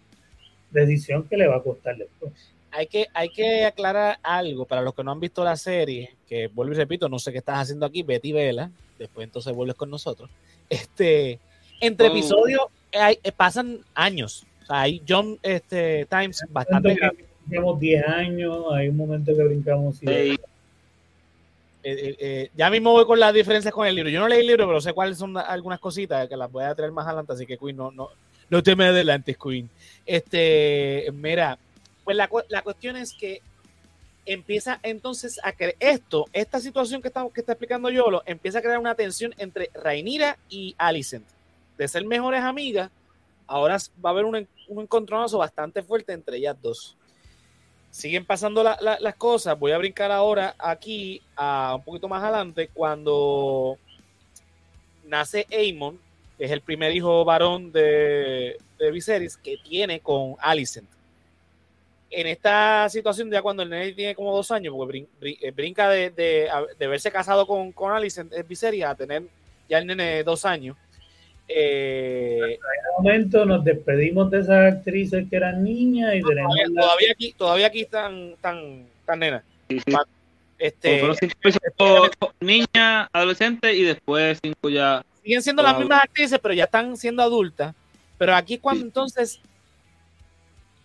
Decisión que le va a costar después. Hay que, hay que aclarar algo para los que no han visto la serie, que vuelvo y repito, no sé qué estás haciendo aquí, Betty Vela, después entonces vuelves con nosotros. Este, entre oh. episodios hay, pasan años. O sea, hay John este, Times bastante. Tenemos 10 años, hay un momento que brincamos. Y eh, eh, eh, ya mismo voy con las diferencias con el libro. Yo no leí el libro, pero sé cuáles son algunas cositas que las voy a traer más adelante, así que Queen no, no, no te me adelantes, Queen. Este, mira, pues la, la cuestión es que empieza entonces a crear esto, esta situación que está, que está explicando Yolo, empieza a crear una tensión entre Rainira y Alicent. De ser mejores amigas, ahora va a haber un, un encontronazo bastante fuerte entre ellas dos siguen pasando las cosas. Voy a brincar ahora aquí a un poquito más adelante cuando nace Aemon, que es el primer hijo varón de, Viserys que tiene con Alicent. En esta situación, ya cuando el nene tiene como dos años, porque eh, brinca de, de, verse casado con, con Alicent, Viserys, a tener ya el nene dos años, eh, en este momento nos despedimos de esas actrices que eran niñas y tenemos todavía, aquí todavía aquí están tan tan nenas. Este niña adolescente y después cinco ya siguen siendo las mismas actrices pero ya están siendo adultas. Pero aquí cuando entonces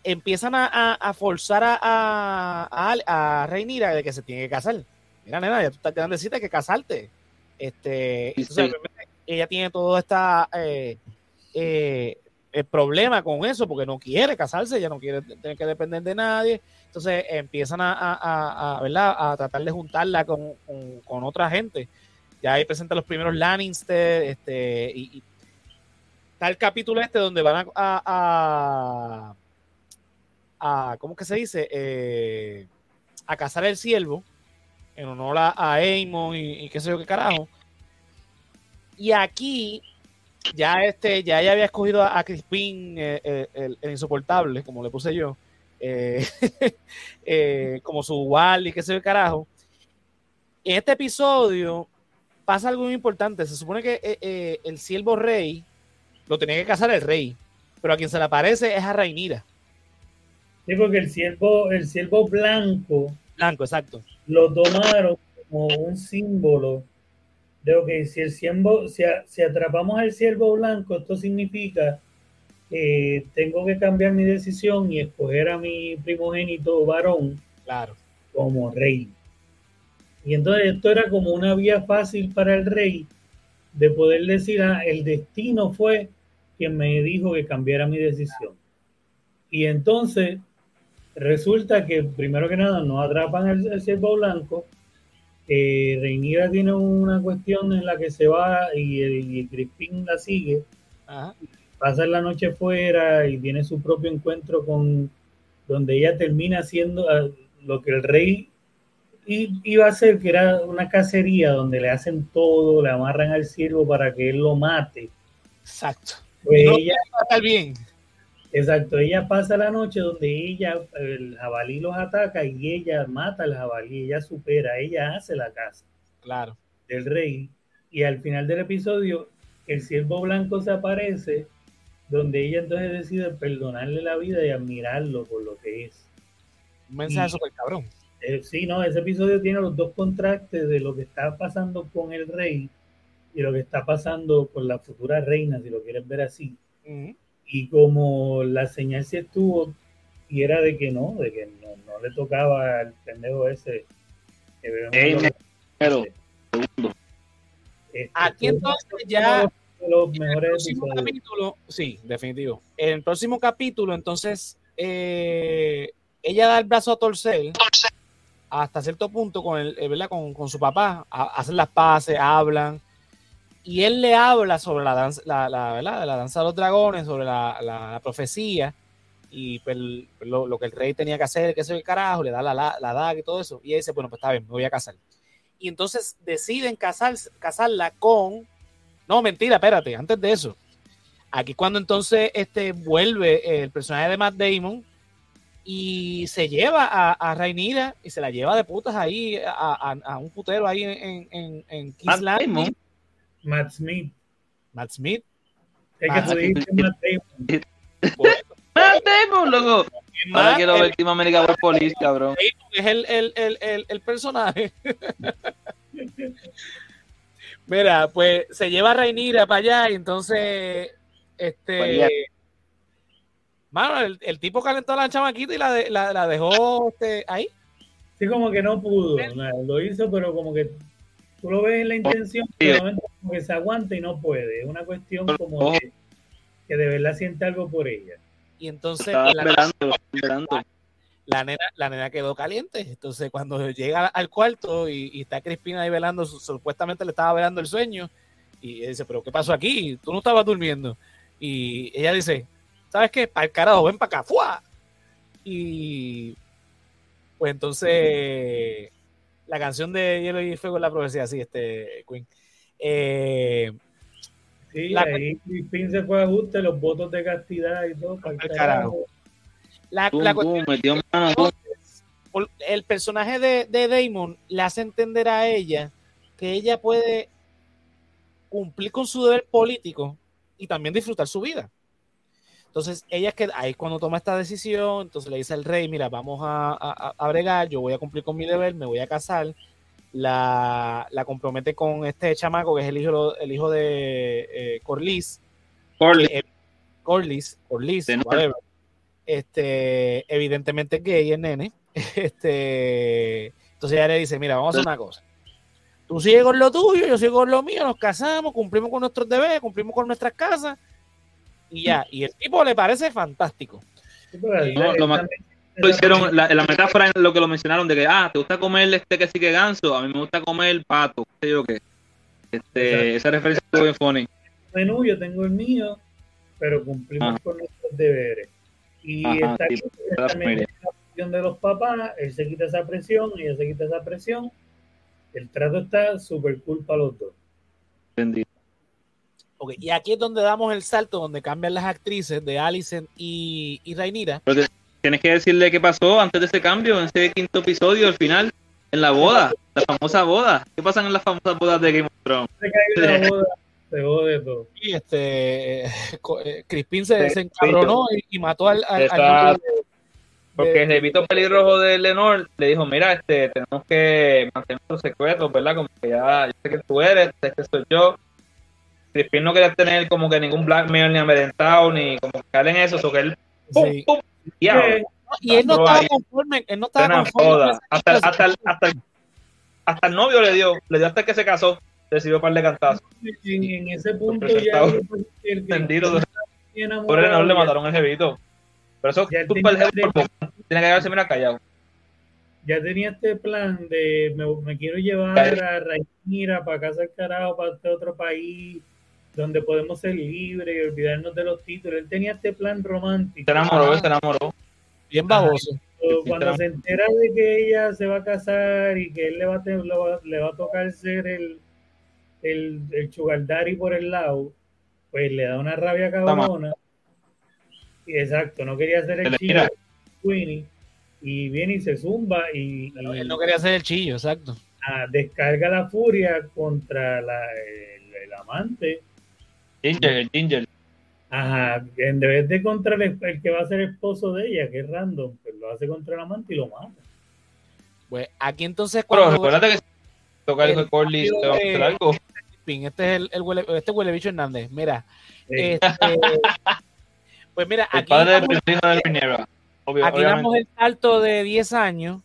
empiezan a, a, forzar a, a, a, Reinira de que se tiene que casar. Mira nena ya tú estás grandecita hay que casarte. Este entonces, ella tiene todo este problema con eso, porque no quiere casarse, ella no quiere tener que depender de nadie. Entonces empiezan a, ¿verdad? a tratar de juntarla con, otra gente. Ya ahí presentan los primeros Lannister, este, y, está el capítulo este donde van a, a, ¿cómo que se dice? a cazar el ciervo en honor a, Aemon y, y qué sé yo qué carajo. Y aquí ya este, ya ella había escogido a, Crispin, eh, eh, el, insoportable, como le puse yo, eh, como su wall y qué sé yo carajo. En este episodio pasa algo muy importante. Se supone que el siervo rey lo tenía que casar el rey, pero a quien se le aparece es a Rainira. Sí, porque el siervo, el siervo blanco. Blanco, exacto. Lo tomaron como un símbolo de que si el siervo, si, si atrapamos al siervo blanco, esto significa que tengo que cambiar mi decisión y escoger a mi primogénito varón claro. como rey. Y entonces esto era como una vía fácil para el rey de poder decir, ah, el destino fue quien me dijo que cambiara mi decisión. Y entonces resulta que primero que nada no atrapan el, ciervo blanco. Eh, Reinira tiene una cuestión en la que se va y, y Crispín la sigue. Pasa la noche fuera y tiene su propio encuentro con donde ella termina haciendo ah, lo que el rey iba a ser que era una cacería donde le hacen todo, le amarran al ciervo para que él lo mate. Exacto. Pues ella, bien. Exacto, ella pasa la noche donde ella, el jabalí los ataca y ella mata al jabalí, ella supera, ella hace la casa. Claro. Del rey. Y al final del episodio, el ciervo blanco se aparece, donde ella entonces decide perdonarle la vida y admirarlo por lo que es. Un mensaje súper cabrón. Eh, sí, no, ese episodio tiene los dos contrastes de lo que está pasando con el rey y lo que está pasando con la futura reina, si lo quieres ver así. Y como la señal sí estuvo, y era de que no, de que no, le tocaba al pendejo ese. Que este, Aquí entonces ya. Los mejores el próximo capítulo, sí, definitivo. En el próximo capítulo, entonces, eh, ella da el brazo a torcer hasta cierto punto con, el, eh, con, su papá, hacen las paces, hablan, y él le habla sobre la danza, la, la, la danza de los dragones, sobre la, profecía, y pues, lo, que el rey tenía que hacer, que es el carajo, le da la, la, daga y todo eso, y él dice, bueno, pues está bien, me voy a casar. Y entonces deciden casar, casarla con... No, mentira, espérate, antes de eso. Aquí cuando entonces este, vuelve el personaje de Matt Damon, y se lleva a, a Rainira y se la lleva de putas ahí a, a, un putero ahí en, en, en. Matt Smith. Matt Smith. Es que tú dijiste Matt Damon. Matt Damon, loco. Ahora quiero ver Team America por Police, cabrón. Es el, el, el, el, el personaje. Mira, pues se lleva a Rainira para allá y entonces este Mano, el, tipo calentó a la chamaquita y la, la, dejó este, ahí. Sí, como que no pudo. lo hizo, pero como que tú lo ves en la intención, pero como que se aguanta y no puede. Es una cuestión como que, que de verdad siente algo por ella. Y entonces la, la, nena, la nena quedó caliente. Entonces, cuando llega al cuarto y, está Crispina ahí velando, supuestamente le estaba velando el sueño. Y dice, ¿pero qué pasó aquí? Tú no estabas durmiendo. Y ella dice, ¿sabes qué? Para el carajo, ven para acá, ¡fua! Y pues entonces la canción de Hielo y Fuego es la profecía, sí, este Queen. Eh, sí, la, ahí Pin se fue a ajuste, los votos de castidad y todo. Para el carajo. La, el personaje de, de Damon le hace entender a ella que ella puede cumplir con su deber político y también disfrutar su vida. Entonces, ella es que ahí cuando toma esta decisión, entonces le dice al rey, mira, vamos a, a, bregar, yo voy a cumplir con mi deber, me voy a casar. La, compromete con este chamaco que es el hijo, el hijo de eh, Corliss. Corliss. Eh, Corliss, Corliss, whatever. Este, evidentemente gay el nene. Este, entonces ella le dice, mira, vamos a hacer una cosa. Tú sigues con lo tuyo, yo sigo con lo mío, nos casamos, cumplimos con nuestros deberes, cumplimos con nuestras casas y ya. Y el tipo le parece fantástico. lo, hicieron, la, la, metáfora en lo que lo mencionaron de que, ah, ¿te gusta comer este que sí que ganso? A mí me gusta comer pato, yo qué. Este, esa referencia es muy funny. Menú, yo tengo el mío, pero cumplimos con nuestros deberes. Y está aquí también la presión de los papás, él se quita esa presión, ella se quita esa presión. El trato está súper cool para los dos. Entendido. Y aquí es donde damos el salto, donde cambian las actrices de Alicent y, y Rainira. tienes que decirle qué pasó antes de ese cambio, en ese quinto episodio, al final, en la boda. La famosa boda. ¿Qué pasan en las famosas bodas de Game of Thrones? Se boda, se jode todo. Y este, eh, co- eh, Crispín se, se encabronó y, y mató al, al, al de- Porque el pelirrojo de Lenor le dijo, mira, este, tenemos que mantener los secretos, ¿verdad? Como que ya, yo sé que tú eres, sé que soy yo. Crispin no quería tener como que ningún blackmail ni amedrentado, ni como que caer en eso, o que él, pum, Sí. pum, diablo, Eh, Y él no estaba ahí. conforme, él no estaba conforme. Hasta, hasta, el- hasta, el- hasta el novio le dio, le dio hasta que se casó, recibió un par de cantazos. en, en ese punto ya el Entendido. Por Lenor le ya- mataron el jevito. Pero eso es por poco. Tiene que quedarse mira callado. ya tenía este plan de me, me quiero llevar a Rainira para casa del carajo, para este otro país donde podemos ser libres y olvidarnos de los títulos. Él tenía este plan romántico. Se enamoró, se enamoró. Bien baboso. Cuando se entera de que ella se va a casar y que él le va a, le va, a tocar ser el, el, daddy por el lado, pues le da una rabia cabrona. Y exacto, no quería ser Se el. Queenie y viene y se zumba y, él no quería ser el chillo, exacto. ah, descarga la furia contra la, el, el amante. Ginger, el Ginger. Ajá, en vez de contra el, el que va a ser esposo de ella, que es random, pues lo hace contra el amante y lo mata. Pues aquí entonces Pero recuérdate que toca el Corley, te va a de- hacer algo. Este es el, el huele, este huele bicho Hernández. Mira, este, pues mira, El aquí padre damos, del hijo de aquí obviamente. damos el salto de 10 años.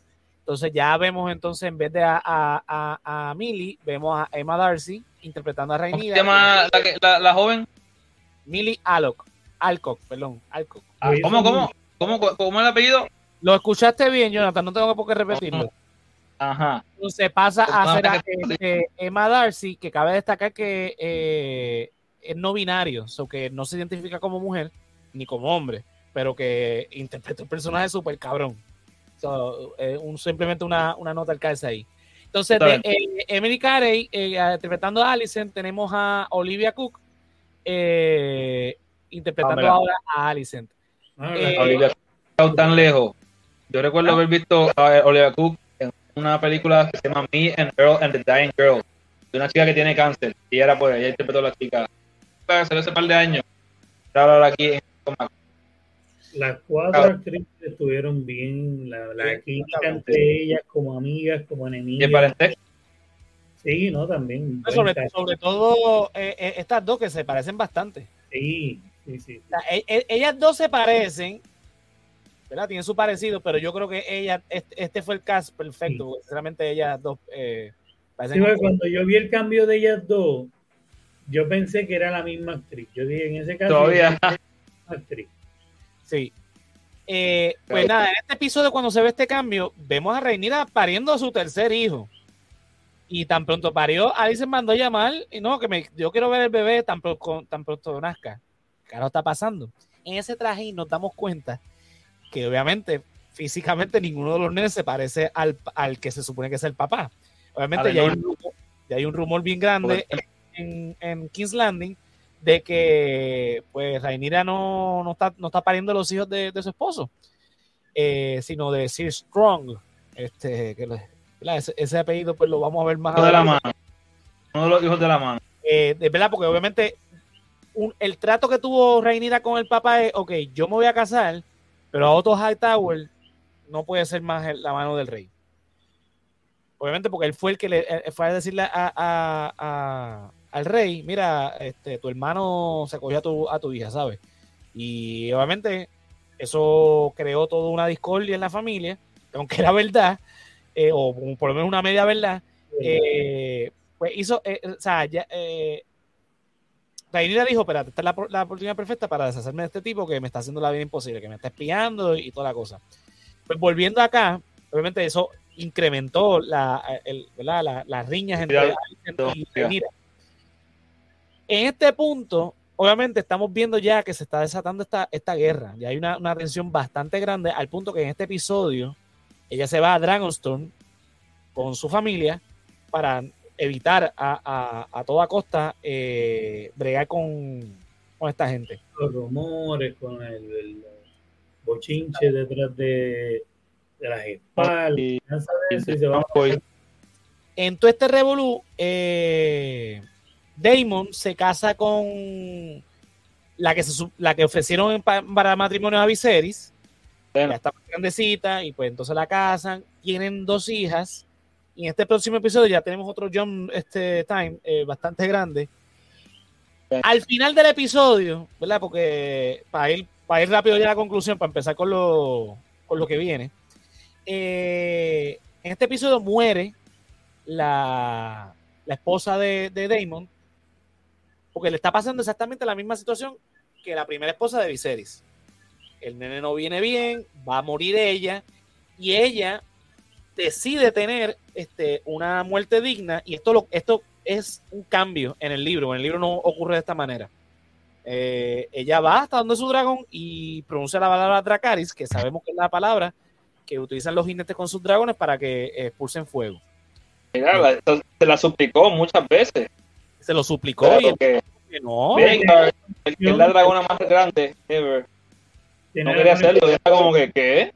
Entonces ya vemos entonces en vez de a, a, a, a Millie, vemos a Emma Darcy interpretando a ¿Cómo se llama la, que- la, la joven? Millie Alcock. Alcock, perdón, Alcock. Ah, ¿Cómo, cómo? ¿Cómo, cómo es el apellido? Lo escuchaste bien, Jonathan, no tengo por qué repetirlo. Ajá. Entonces pasa a ser a, este, Emma Darcy, que cabe destacar que eh, es no binario, so que no se identifica como mujer ni como hombre, pero que interpreta un personaje súper cabrón. So, eh, un, simplemente una, una nota al calce ahí. Entonces, de, eh, Emily Carey eh, interpretando a Alicent, tenemos a Olivia Cook eh, interpretando Ah, ahora a Alicent. ah, eh, Olivia Cook tan lejos. Yo recuerdo haber visto a Olivia Cook en una película que se llama Me and Earl and the Dying Girl, de una chica que tiene cáncer. Y era pues, ella interpretó a la chica. Hace par de años. Ahora ahora aquí en Las cuatro actrices estuvieron bien, la, la Sí, química entre ellas como amigas, como enemigas. parentesco. Sí, no, también. Sobre, todo eh, eh, estas dos que se parecen bastante. Sí, sí, sí. O sea, e- e- ellas dos se parecen, ¿verdad? Tienen su parecido, pero yo creo que ella, este, este fue el cast perfecto. porque Sinceramente, ellas dos eh, parecen. Sí, cuando yo vi el cambio de ellas dos, yo pensé que era la misma actriz. Yo dije, en ese caso, Todavía. actriz. Sí. Eh, pues Claro. nada, en este episodio, cuando se ve este cambio, vemos a Reinira pariendo a su tercer hijo. Y tan pronto parió, Alice mandó a llamar y no, que me, yo quiero ver el bebé tan, pro- con- tan pronto nazca. ¿Qué carajo está pasando? En ese traje nos damos cuenta que obviamente físicamente ninguno de los nenes se parece al, al que se supone que es el papá. Obviamente ya hay, un rumor, ya hay un rumor bien grande en, en King's Landing de que pues Rhaenyra no, no, está, no está pariendo los hijos de, de su esposo, eh, sino de Sir Strong. Este, que ese, ese apellido pues lo vamos a ver más Hijo de la adelante. mano. Uno de los hijos de la mano. Eh, de verdad, porque obviamente un- el trato que tuvo Rhaenyra con el papá es, ok, yo me voy a casar, pero a Otto Hightower no puede ser más el- la mano del rey. Obviamente porque él fue el que le eh, fue a decirle a, a- a- al rey, mira, este, tu hermano se cogió a tu, a tu hija, ¿sabes? Y obviamente eso creó toda una discordia en la familia, que aunque era verdad, eh, o por lo menos una media verdad, eh, pues hizo, eh, o sea, ya, eh, dijo, espérate, esta es la, la oportunidad perfecta para deshacerme de este tipo que me está haciendo la vida imposible, que me está espiando y toda la cosa. Pues volviendo acá, obviamente eso incrementó la, el- la- las riñas entre. En este punto, obviamente estamos viendo ya que se está desatando esta, esta guerra. Ya hay una, una tensión bastante grande al punto que en este episodio ella se va a Dragonstone con su familia para evitar a, a- a toda costa eh, bregar con, con esta gente. Los rumores con el, el bochinche detrás de, de las espaldas. Y- Ya sabes, si se va a En todo este revolú, eh, Damon se casa con la que, se, la que ofrecieron para matrimonio a Viserys. Ya está más grandecita y pues entonces la casan. Tienen dos hijas. Y en este próximo episodio ya tenemos otro John este, Time eh, bastante grande. Al final del episodio, ¿verdad? Porque para ir, para ir rápido ya a la conclusión, para empezar con lo, con lo que viene. Eh, en este episodio muere la, la esposa de, de Damon porque le está pasando exactamente la misma situación que la primera esposa de Viserys. El nene no viene bien, va a morir ella, y ella decide tener este, una muerte digna, y esto, lo, esto es un cambio en el libro. En el libro no ocurre de esta manera. Eh, ella va hasta donde su dragón y pronuncia la palabra Dracaris, que sabemos que es la palabra que utilizan los jinetes con sus dragones para que expulsen fuego. Se la suplicó muchas veces se lo suplicó y que, no. Venga, es la dragona más grande ever. No quería hacerlo, era como que, ¿qué?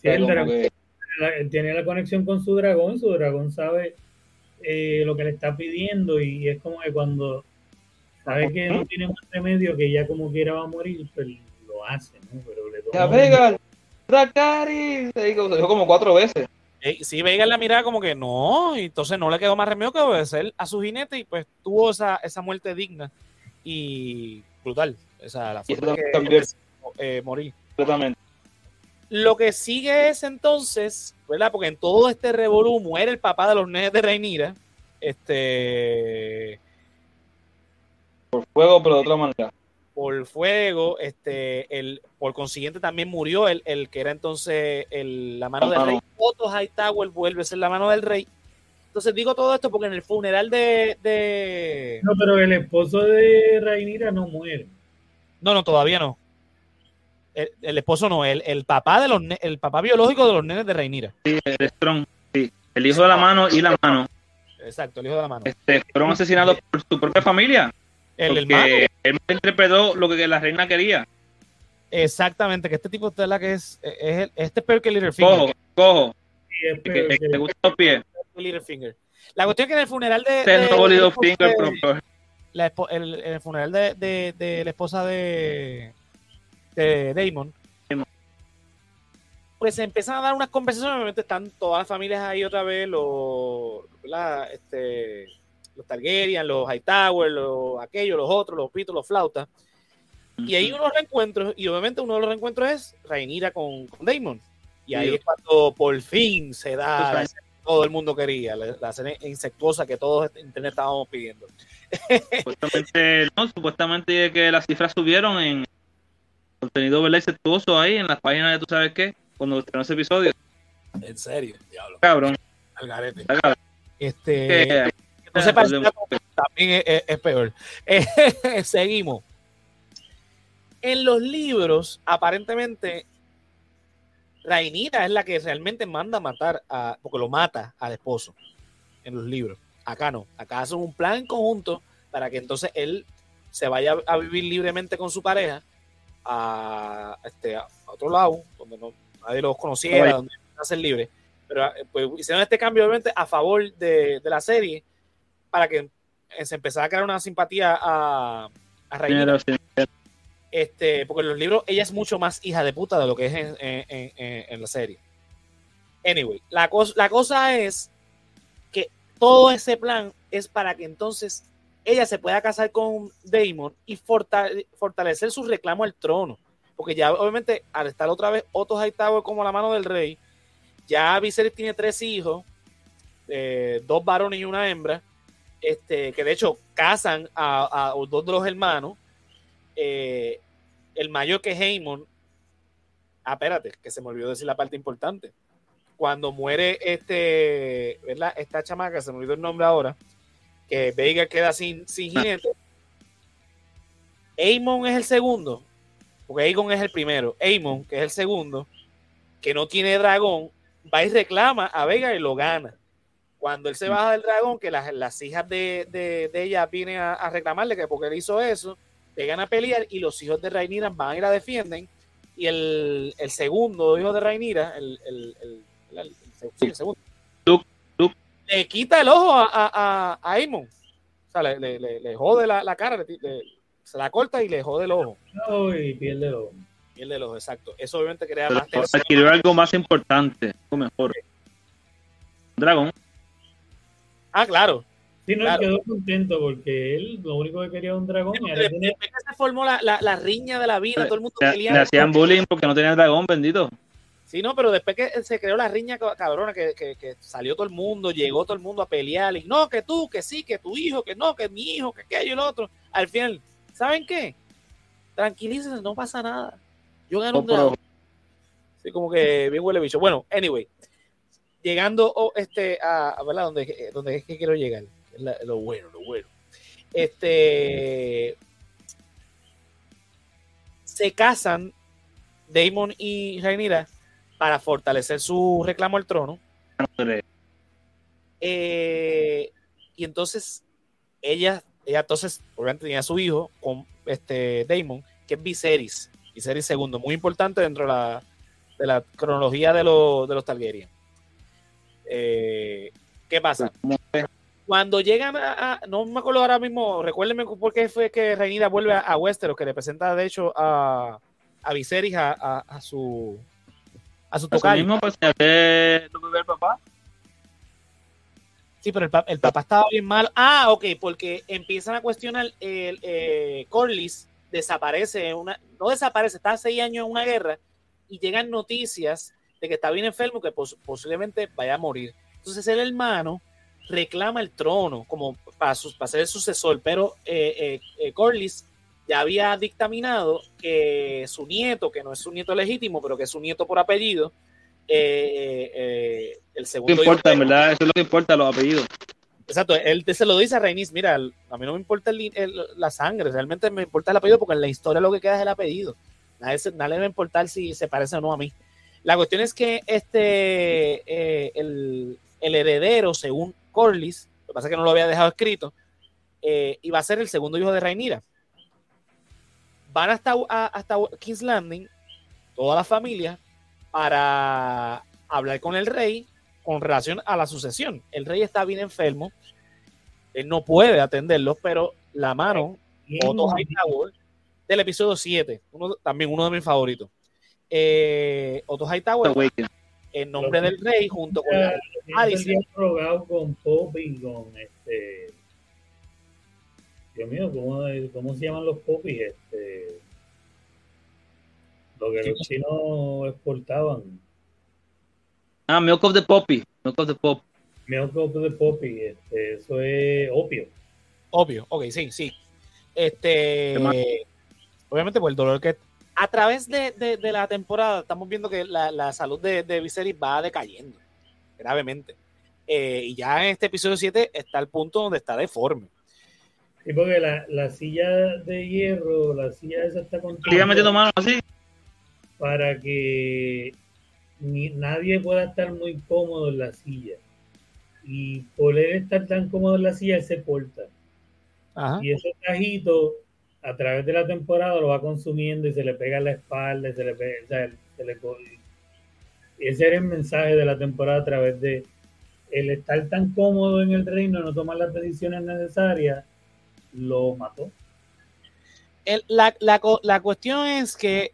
Sí, el dragón, tiene la conexión con su dragón, su dragón sabe eh, lo que le está pidiendo y es como que cuando sabe que no tiene más remedio, que ya como quiera va a morir, pues lo hace, ¿no? Pero le ya, Vega, Dracari, se dijo como cuatro veces sí, Vega la mirada como que no, y entonces no le quedó más remedio que obedecer a su jinete y pues tuvo esa, esa muerte digna y brutal. O sea, la forma que eh, morir. Lo que sigue es entonces, ¿verdad? Porque en todo este revolú muere el papá de los nenes de Reinira. Este. Por fuego, pero de otra manera por fuego, este, el, por consiguiente también murió el, el que era entonces el, la mano del rey. Otto Hightower vuelve a ser la mano del rey. Entonces digo todo esto porque en el funeral de, No, pero el esposo de Rhaenyra no muere. No, no, todavía no. El, esposo no, el, el, papá de los el papá biológico de los nenes de Rhaenyra. Sí, el Strong, sí. El hijo de la mano y la mano. Exacto, el hijo de la mano. Este, fueron asesinados por su propia familia. El hermano. Él interpretó lo que la reina quería. Exactamente, que este tipo de la que es, es, este es peor que Littlefinger. Cojo, cojo. Sí, que, te gusta los pies. Littlefinger. La cuestión es que en el funeral de. de, la, el, el, funeral de, de, de, la esposa de, de Damon, pues se empiezan a dar unas conversaciones. Obviamente están todas las familias ahí otra vez, los, la, este, los Targaryen, los Hightower, los aquellos, los otros, los pitos, los flautas. Y hay unos reencuentros, y obviamente uno de los reencuentros es Rhaenyra con, con Daemon. Y ahí es cuando por fin se da la todo el mundo quería, la, la insectuosa que todos en internet estábamos pidiendo. Supuestamente, no, supuestamente que las cifras subieron en contenido ¿verdad? insectuoso ahí en las páginas de tú sabes qué, cuando estrenó ese episodio. En serio, diablo. Cabrón. Al garete. Este, no se también es, peor. seguimos. En los libros, aparentemente, Rainira es la que realmente manda a matar, a, porque lo mata al esposo en los libros. Acá no. Acá hacen un plan en conjunto para que entonces él se vaya a vivir libremente con su pareja a, este, a otro lado, donde no, nadie los conociera, donde a ser libre. Pero pues, hicieron este cambio, obviamente, a favor de, de la serie para que se empezara a crear una simpatía a, a Este, porque en los libros ella es mucho más hija de puta de lo que es en, la serie. Anyway, la, la cosa es que todo ese plan es para que entonces ella se pueda casar con Damon y fortalecer su reclamo al trono. Porque ya obviamente al estar otra vez Otto Hightower como la mano del rey, ya Viserys tiene tres hijos, eh, dos varones y una hembra, este, que de hecho casan a, dos de los hermanos. Eh, el mayor que Haymon. Ah, espérate, que se me olvidó decir la parte importante. Cuando muere este, ¿verdad? Esta chamaca, se me olvidó el nombre ahora, que Veiga queda sin, sin jinete. Aemon es el segundo, porque Aegon es el primero. Aemon, que es el segundo, que no tiene dragón, va y reclama a Vega y lo gana. Cuando él se baja del dragón, que las, hijas de, ella vienen a, reclamarle que porque él hizo eso, llegan a pelear y los hijos de Rainira van y la defienden. Y el, segundo hijo de Rainira, el, el, segundo, le quita el ojo a, a, a, a Aemon. O sea, le, le, le, le jode la, la cara, le- le- se la corta y le jode el ojo. Y pierde el ojo. Pierde el ojo, exacto. Eso obviamente crea Pero más tensión. adquirió algo más importante, algo mejor. Dragón. Ah, claro. Sí, no, Claro. quedó contento porque él lo único que quería era un dragón. y ahora Después tiene- que se formó la, la, la riña de la vida, todo el mundo Le, hacían bullying porque no tenía dragón, bendito. Sí, no, pero después que se creó la riña ca- cabrona, que, que, que salió todo el mundo, llegó todo el mundo a pelear, y no, que tú, que sí, que tu hijo, que no, que mi hijo, que aquello y lo otro. Al final, ¿saben qué? Tranquilícense, no pasa nada. Yo gano un Oh, pero- dragón. Sí, como que bien huele bicho. Bueno, anyway, llegando oh, este, a, a ¿verdad? Donde, eh, es que quiero llegar. Lo bueno, lo bueno. Este. Se casan Damon y Rhaenyra para fortalecer su reclamo al trono. Eh, y entonces ella, ella entonces obviamente tenía a su hijo con este Damon, que es Viserys, Viserys II, muy importante dentro de la, de la cronología de, los de los Targaryen. Eh, ¿Qué pasa? Cuando llegan a, a- no me acuerdo ahora mismo, recuérdenme por qué fue que Rhaenyra vuelve a, a Westeros, que representa de hecho a, a Viserys a, a- a su a su tocayo. mismo, pues, bebé papá. Sí, pero el, pa- el papá estaba bien malo. Ah, ok, porque empiezan a cuestionar el eh, Corlys desaparece, en una, no desaparece, está seis años en una guerra y llegan noticias de que está bien enfermo, que pos- posiblemente vaya a morir. Entonces el hermano reclama el trono como para, para ser el sucesor, pero eh, eh, eh, Corlys ya había dictaminado que su nieto, que no es su nieto legítimo, pero que es su nieto por apellido, eh, eh, el No segundo hijo importa, en verdad, eso es lo que importa, los apellidos. Exacto, él se lo dice a Reinis, mira, el- a mí no me importa el- el- la sangre, realmente me importa el apellido porque en la historia lo que queda es el apellido. Nadie, nadie le va a importar si se parece o no a mí. La cuestión es que este eh, el, el heredero, según Corlys, lo que pasa es que no lo había dejado escrito, eh, iba a ser el segundo hijo de Rhaenyra. Van hasta, a- hasta King's Landing, toda la familia, para hablar con el rey con relación a la sucesión. El rey está bien enfermo, él no puede atenderlo, pero la mano, Otto Hightower, del episodio 7, uno, también uno de mis favoritos. Eh, Otto Hightower, en nombre del rey, junto con la, Ah, rogado con Poppy, con este. Dios mío, ¿cómo, cómo se llaman los popis? Este, lo que los chinos exportaban. Ah, Milk of the Poppy. Milk of the Pop. Milk of the poppy, este, eso es opio. obvio, ok, sí, sí. Este, obviamente, por el dolor que a través de, de- de la temporada estamos viendo que la, la salud de, de Viserys va decayendo gravemente. Eh, y ya en este episodio 7 está el punto donde está deforme. Sí, porque la, la silla de hierro, la silla esa está con metiendo mano así. para que ni- nadie pueda estar muy cómodo en la silla. Y por él estar tan cómodo en la silla, él se corta. Ajá. Y ese tajito, a través de la temporada, lo va consumiendo y se le pega en la espalda, y se le pega, o sea, se le Ese era el mensaje de la temporada a través de el estar tan cómodo en el reino, no tomar las decisiones necesarias, lo mató. El- la, la la cuestión es que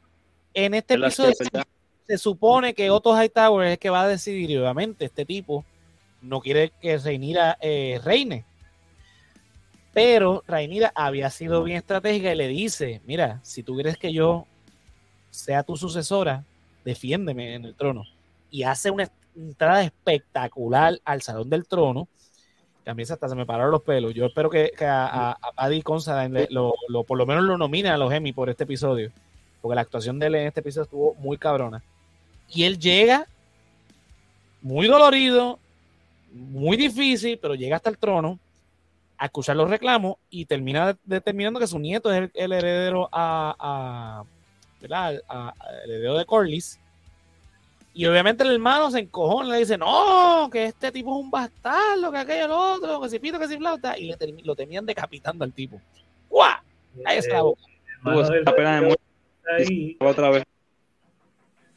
en este Es la episodio ¿verdad? se supone que Otto Hightower es el que va a decidir, y obviamente este tipo no quiere que Rhaenyra eh, reine. Pero Rhaenyra había sido bien estratégica y le dice, mira, si tú quieres que yo sea tu sucesora, defiéndeme en el trono. Y hace una entrada espectacular al Salón del Trono, mí hasta se me pararon los pelos. Yo espero que, que a, a, a Paddy Considine lo, lo- por lo menos lo nominen a los Emmy por este episodio, porque la actuación de él en este episodio estuvo muy cabrona. Y él llega muy dolorido, muy difícil, pero llega hasta el trono a escuchar los reclamos y termina determinando que su nieto es el, el heredero a, a, ¿verdad? A- a- el heredero de Corlys. Y obviamente el hermano se encojona y le dice, no, que este tipo es un bastardo, que aquello, lo otro, que si pito, que si flauta. Y le termi- lo terminan decapitando al tipo. ¡Guau! La boca. pena de muerte está ahí, otra vez.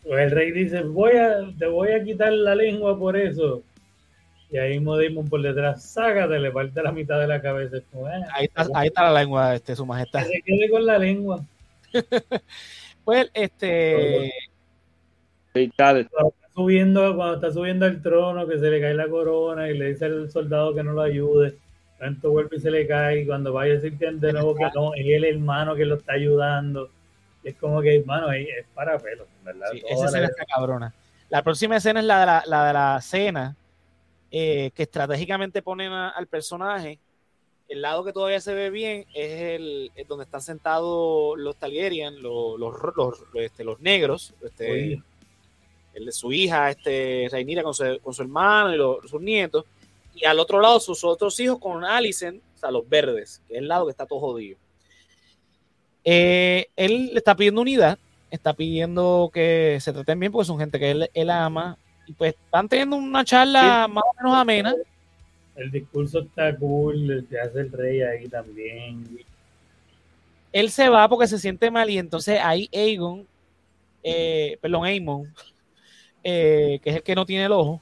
pues el rey dice, voy a, te voy a quitar la lengua por eso. Y ahí mismo Damon por detrás, sácate, le parte la mitad de la cabeza. Ah, ahí, está, ahí está la lengua, este, su majestad. se quede con la lengua. pues, este. Cuando está, subiendo, cuando está subiendo al trono, que se le cae la corona y le dice al soldado que no lo ayude, tanto vuelve y se le cae. Y cuando vaya a decir que de nuevo que no, es el hermano que lo está ayudando. es como que, hermano, es para pelo, ¿verdad? esa escena está cabrona. La próxima escena es la de la, la, de la cena eh, que estratégicamente ponen al personaje. El lado que todavía se ve bien es el donde están sentados los Targaryen, los, los, este, los, negros, este, el de su hija, este, Rhaenyra con su, con su hermano y sus nietos, y al otro lado sus otros hijos con Alicent, o sea, los verdes, que es el lado que está todo jodido. Eh, él le está pidiendo unidad, está pidiendo que se traten bien porque son gente que él, él ama, y pues están teniendo una charla más o menos amena. El discurso está cool, el que hace el rey ahí también. Él se va porque se siente mal y entonces ahí Aegon, eh, perdón, Aemon, eh, que es el que no tiene el ojo,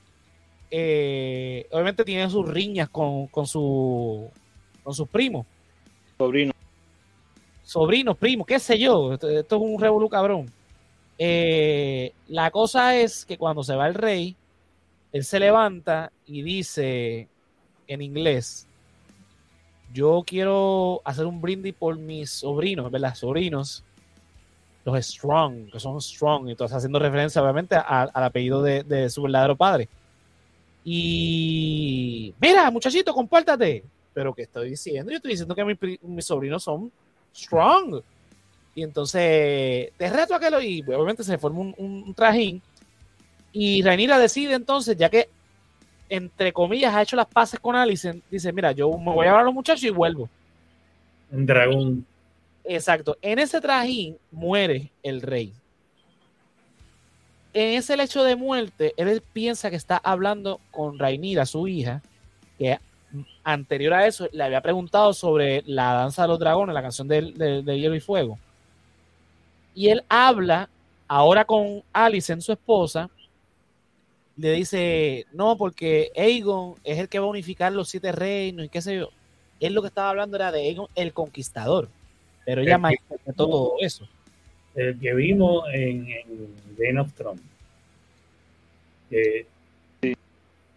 eh, obviamente tiene sus riñas con, con, su, con sus primos. Sobrinos. Sobrinos, primos, qué sé yo. Esto, esto es un revolú cabrón. Eh, la cosa es que cuando se va el rey, él se levanta y dice en inglés, yo quiero hacer un brindis por mis sobrinos, ¿verdad? Sobrinos, los Strong, que son Strong, entonces haciendo referencia obviamente al apellido de, su verdadero padre. Y mira, muchachito, compórtate. Pero ¿qué estoy diciendo? Yo estoy diciendo que mis sobrinos son Strong. Y entonces, te reto a que lo. Y obviamente se forma un, trajín. Y Rhaenyra decide entonces, ya que, entre comillas, ha hecho las paces con Alicent, dice: Mira, yo me voy a llevar a los muchachos y vuelvo. Un dragón. Exacto. En ese trajín muere el rey. En ese lecho de muerte, él piensa que está hablando con Rhaenyra, su hija, que anterior a eso le había preguntado sobre la danza de los dragones, la canción de, de Hielo y Fuego y él habla ahora con Alicent, su esposa, le dice, no, porque Aegon es el que va a unificar los siete reinos y qué sé yo. Él lo que estaba hablando era de Aegon el Conquistador, pero ella más todo eso. El que vimos en, Game of Thrones. sí.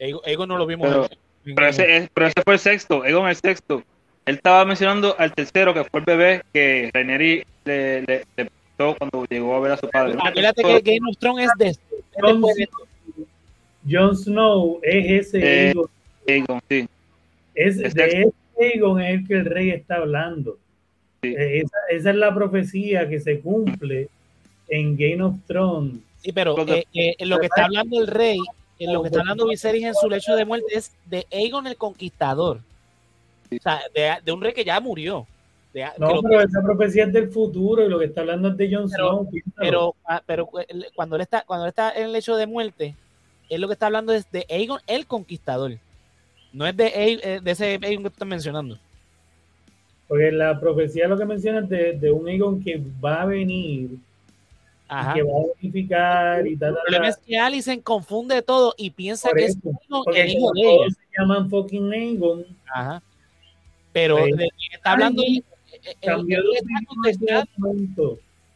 Aegon, no lo vimos. Pero, ese, fue el sexto, Aegon el sexto. Él estaba mencionando al tercero, que fue el bebé que Rhaenyra le, le cuando llegó a ver a su padre. Acuérdate que Game of Thrones es de Jon, Snow es ese eh, Aegon. sí. Es, de ese Aegon es el que el rey está hablando. Eh, esa, es la profecía que se cumple en Game of Thrones. Sí, pero eh, en lo que está hablando el rey, en lo que está hablando Viserys en su lecho de muerte es de Aegon el Conquistador. O sea, de un rey que ya murió no, pero esa profecía es del futuro y lo que está hablando es de Jon Snow. Pero, ah, pero, cuando él está, cuando él está en el hecho de muerte, él lo que está hablando es de Aegon el Conquistador. No es de, eh, de ese Aegon que estás mencionando. Porque la profecía lo que menciona es de, un Aegon que va a venir que va a unificar y tal. El problema es que Alicent confunde todo y piensa que es el hijo de ella. se llaman fucking Aegon. Ajá. Pero de, está hablando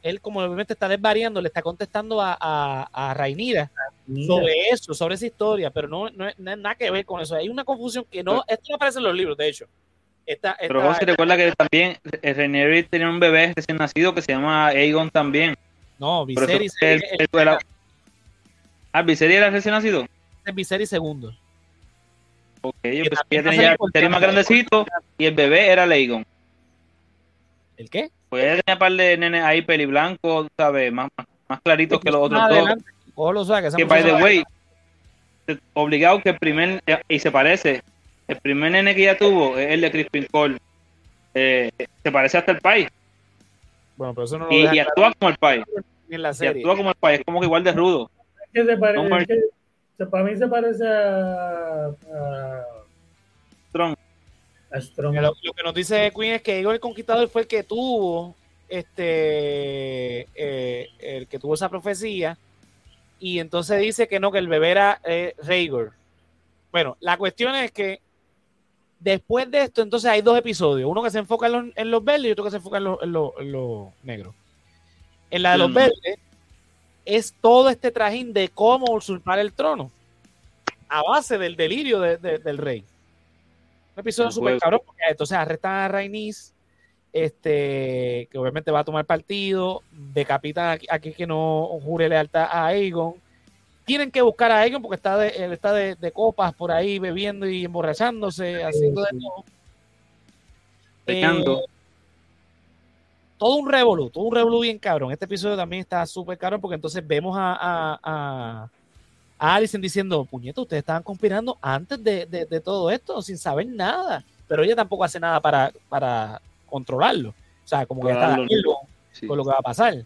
él, como obviamente está desvariando, le está contestando a, a, a Rainira sobre eso, sobre esa historia, pero no, no, es nada que ver con eso. Hay una confusión que no, esto no aparece en los libros, de hecho. pero vos se recuerda que también Rainira tenía un bebé recién nacido que se llama Aegon también. No, Viserys. Ah, Viserys era recién nacido. Es Viserys segundo. Ok, yo pensé que tenía el más grandecito y el bebé era Aegon. ¿El qué? Pues tenía un par de nenes ahí peli blanco, ¿sabes? Más, más, claritos que los otros dos. que, by the way, obligado que el primer, y se parece, el primer nene que ya tuvo es el de Crispin Cole. Eh, se parece hasta el país. Bueno, pero eso no lo y, y actúa como el país. En la serie. Y actúa como el país, es como que igual de rudo. Es que se parece, para mí se parece a, a. Lo, que nos dice Queen es que Igor el Conquistador fue el que tuvo este eh, el que tuvo esa profecía y entonces dice que no, que el bebé era eh, Bueno, la cuestión es que después de esto, entonces hay dos episodios. Uno que se enfoca en los, verdes y otro que se enfoca en los, negros. En la de los mm. verdes es todo este trajín de cómo usurpar el trono a base del delirio del rey. Un episodio súper cabrón, porque entonces arrestan a Rainis, este, que obviamente va a tomar partido, decapitan a, aquel que no jure lealtad a Aegon. Tienen que buscar a Aegon porque está de, él está de, copas por ahí bebiendo y emborrachándose, haciendo de todo. Eh, todo un revolú, todo un revolú bien cabrón. Este episodio también está súper cabrón porque entonces vemos a, a, a, a Alison diciendo, puñeto, ustedes estaban conspirando antes de, de, todo esto, sin saber nada. Pero ella tampoco hace nada para, para controlarlo. O sea, como que está con lo que va a pasar.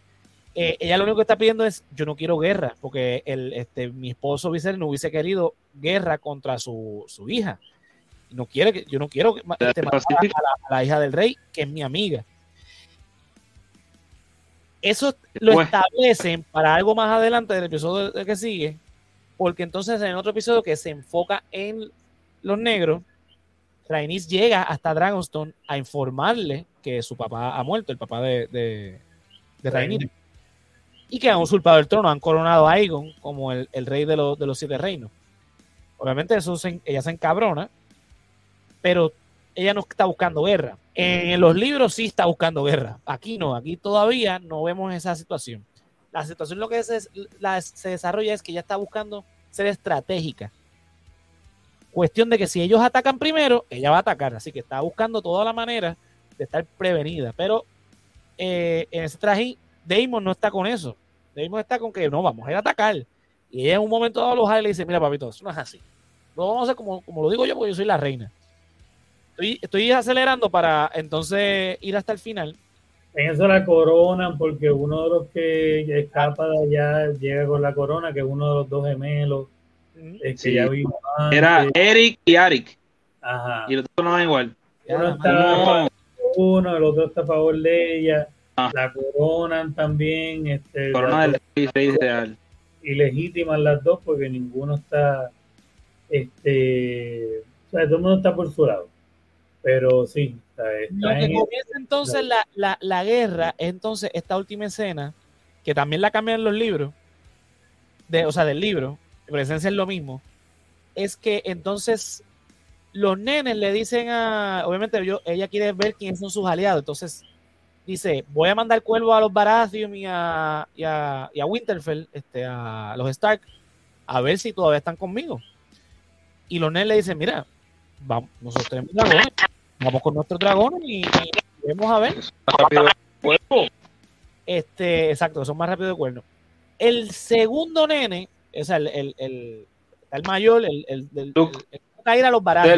Eh, ella lo único que está pidiendo es, yo no quiero guerra, porque el, este, mi esposo Vicente no hubiese querido guerra contra su, su hija. No quiere que, yo no quiero este, matar a la, hija del rey, que es mi amiga. Eso lo establecen para algo más adelante del episodio que sigue, porque entonces en otro episodio que se enfoca en los negros, Rhaenys llega hasta Dragonstone a informarle que su papá ha muerto, el papá de, de, de y que han usurpado el trono, han coronado a Aegon como el, rey de, de, los siete reinos. Obviamente eso ella se encabrona, pero ella no está buscando guerra. En los libros sí está buscando guerra. Aquí no, aquí todavía no vemos esa situación. La situación lo que se, se desarrolla es que ella está buscando ser estratégica Cuestión de que si ellos atacan primero, ella va a atacar. Así que está buscando toda la manera de estar prevenida. Pero eh, en ese traje, Damon no está con eso. Damon está con que no, vamos a ir a atacar. Y ella en un momento dado los y le dice, mira papito, eso no es así. No vamos a hacer como, como lo digo yo, porque yo soy la reina. Estoy, estoy acelerando para entonces ir hasta el final. En eso la coronan porque uno de los que escapa de allá llega con la corona, que es uno de los dos gemelos era Eric y Arik. Y los dos no van igual. Uno está uno, el otro está a favor de ella. Ah. La coronan también. Este, Corona del rey real. Y legítimas las dos porque ninguno está. Este. O sea, todo el mundo está por su lado. Pero sí. Lo que comienza entonces la, la, la guerra, entonces esta última escena, que también la cambian los libros, de, o sea, del libro, presencia es lo mismo, es que entonces los nenes le dicen a, obviamente yo, ella quiere ver quiénes son sus aliados, entonces dice, voy a mandar cuervo a los Baratheon y a, y a, Winterfell, este, a los Stark, a ver si todavía están conmigo. Y los nenes le dicen, mira, vamos, nosotros tenemos dragones, vamos con nuestros dragones y, vamos a ver. Este, exacto, son más rápidos de cuerno. El segundo nene es el, el, el, el mayor, el, el, el, el, ir a los baratos.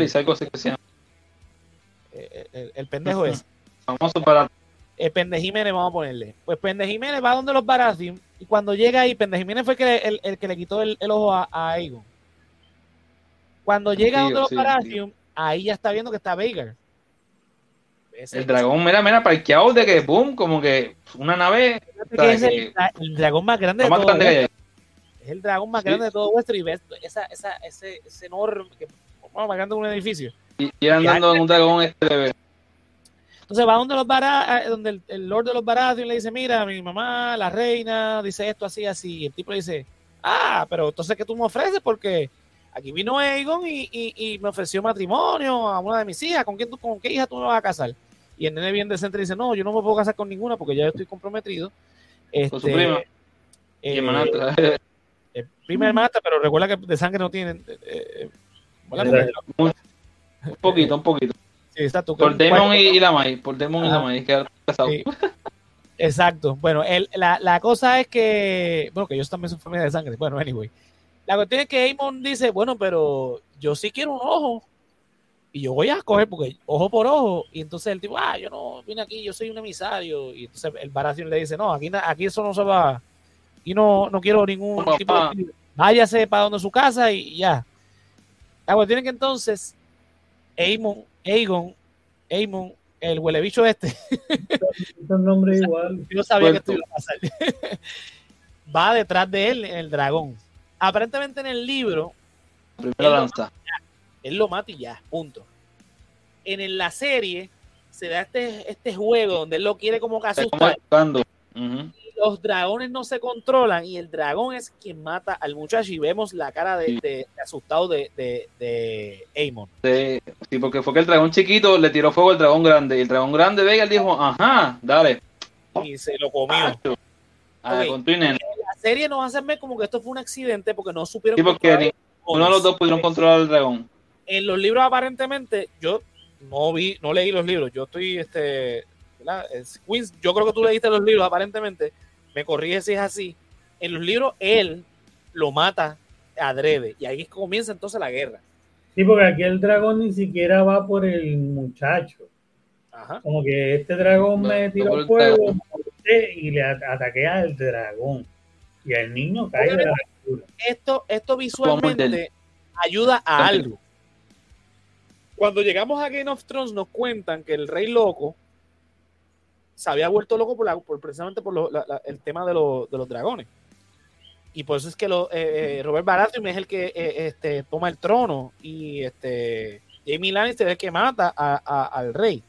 Eh, el, el, pendejo es. Famoso para. El Pendejiménez, vamos a ponerle. Pues Pendejiménez va donde los Baratheon y cuando llega ahí, Pendejiménez fue el, el, que le quitó el, ojo a, a Aegon. Cuando llega donde los Baratheon, ahí ya está viendo que está Veigar. El dragón, mira, mira, parqueado de que, boom, como que una nave. es el, dragón más grande de todo es el dragón más grande de todo Westeros y ves esa, esa, ese, ese enorme, que, bueno, más grande que un edificio. Y, andando en un dragón este Entonces va donde los Baratheon, donde el, Lord de los Baratheon le dice, mira, mi mamá, la reina, dice esto así, así. Y el tipo le dice, ah, pero entonces ¿qué tú me ofreces? Porque aquí vino Aegon y, y, y, me ofreció matrimonio a una de mis hijas. ¿Con, quién tú, ¿Con qué hija tú me vas a casar? Y el nene bien decente dice, no, yo no me puedo casar con ninguna porque ya estoy comprometido. con su prima. Eh, y eh, prima hermana, pero recuerda que de sangre no tienen. Eh, eh un poquito, un poquito. Sí, exacto. Por Demon y, la May, por Demon y la May, que casado. Exacto. Bueno, el, la, la, cosa es que, bueno, que ellos también son familia de sangre. Bueno, anyway. La cuestión es que Amon dice, bueno, pero yo sí quiero un ojo. Y yo voy a escoger porque ojo por ojo. Y entonces el tipo, ah, yo no vine aquí, yo soy un emisario. Y entonces el Baratheon le dice, no, aquí, aquí eso no se va y no, no quiero ningún tipo de... Váyase para donde su casa y ya. La cuestión que entonces Aemon, Aegon, Aemon, el huele bicho este. nombre igual. Yo sabía que esto iba a pasar. Va detrás de él, el dragón. Aparentemente en el libro, Primera lanza. Él lo mata y ya, punto. En la serie se da este, este juego donde él lo quiere como que asustar. Los dragones no se controlan y el dragón es quien mata al muchacho y vemos la cara de, asustado de, de, de Amon. Sí, porque fue que el dragón chiquito le tiró fuego al dragón grande y el dragón grande ve y dijo, ajá, dale. Y se lo comió. Ah, la serie nos hace ver como que esto fue un accidente porque no supieron. Sí, porque uno de los dos pudieron controlar al dragón. En los libros, aparentemente, yo no vi, no leí los libros. Yo estoy, este, yo creo que tú leíste los libros, aparentemente. Me corrige si es así. En los libros, él lo mata adrede. Y ahí comienza entonces la guerra. Sí, porque aquí el dragón ni siquiera va por el muchacho. Como que este dragón me tiró fuego y le ataqué al dragón. Y el niño cae de la Esto, esto visualmente ayuda a algo. Cuando llegamos a Game of Thrones nos cuentan que el rey loco se había vuelto loco por, precisamente por el tema de, los dragones. Y por eso es que lo, eh, eh, Robert Baratheon es el que eh, este, toma el trono y este, Jamie Lannister es el que mata al rey.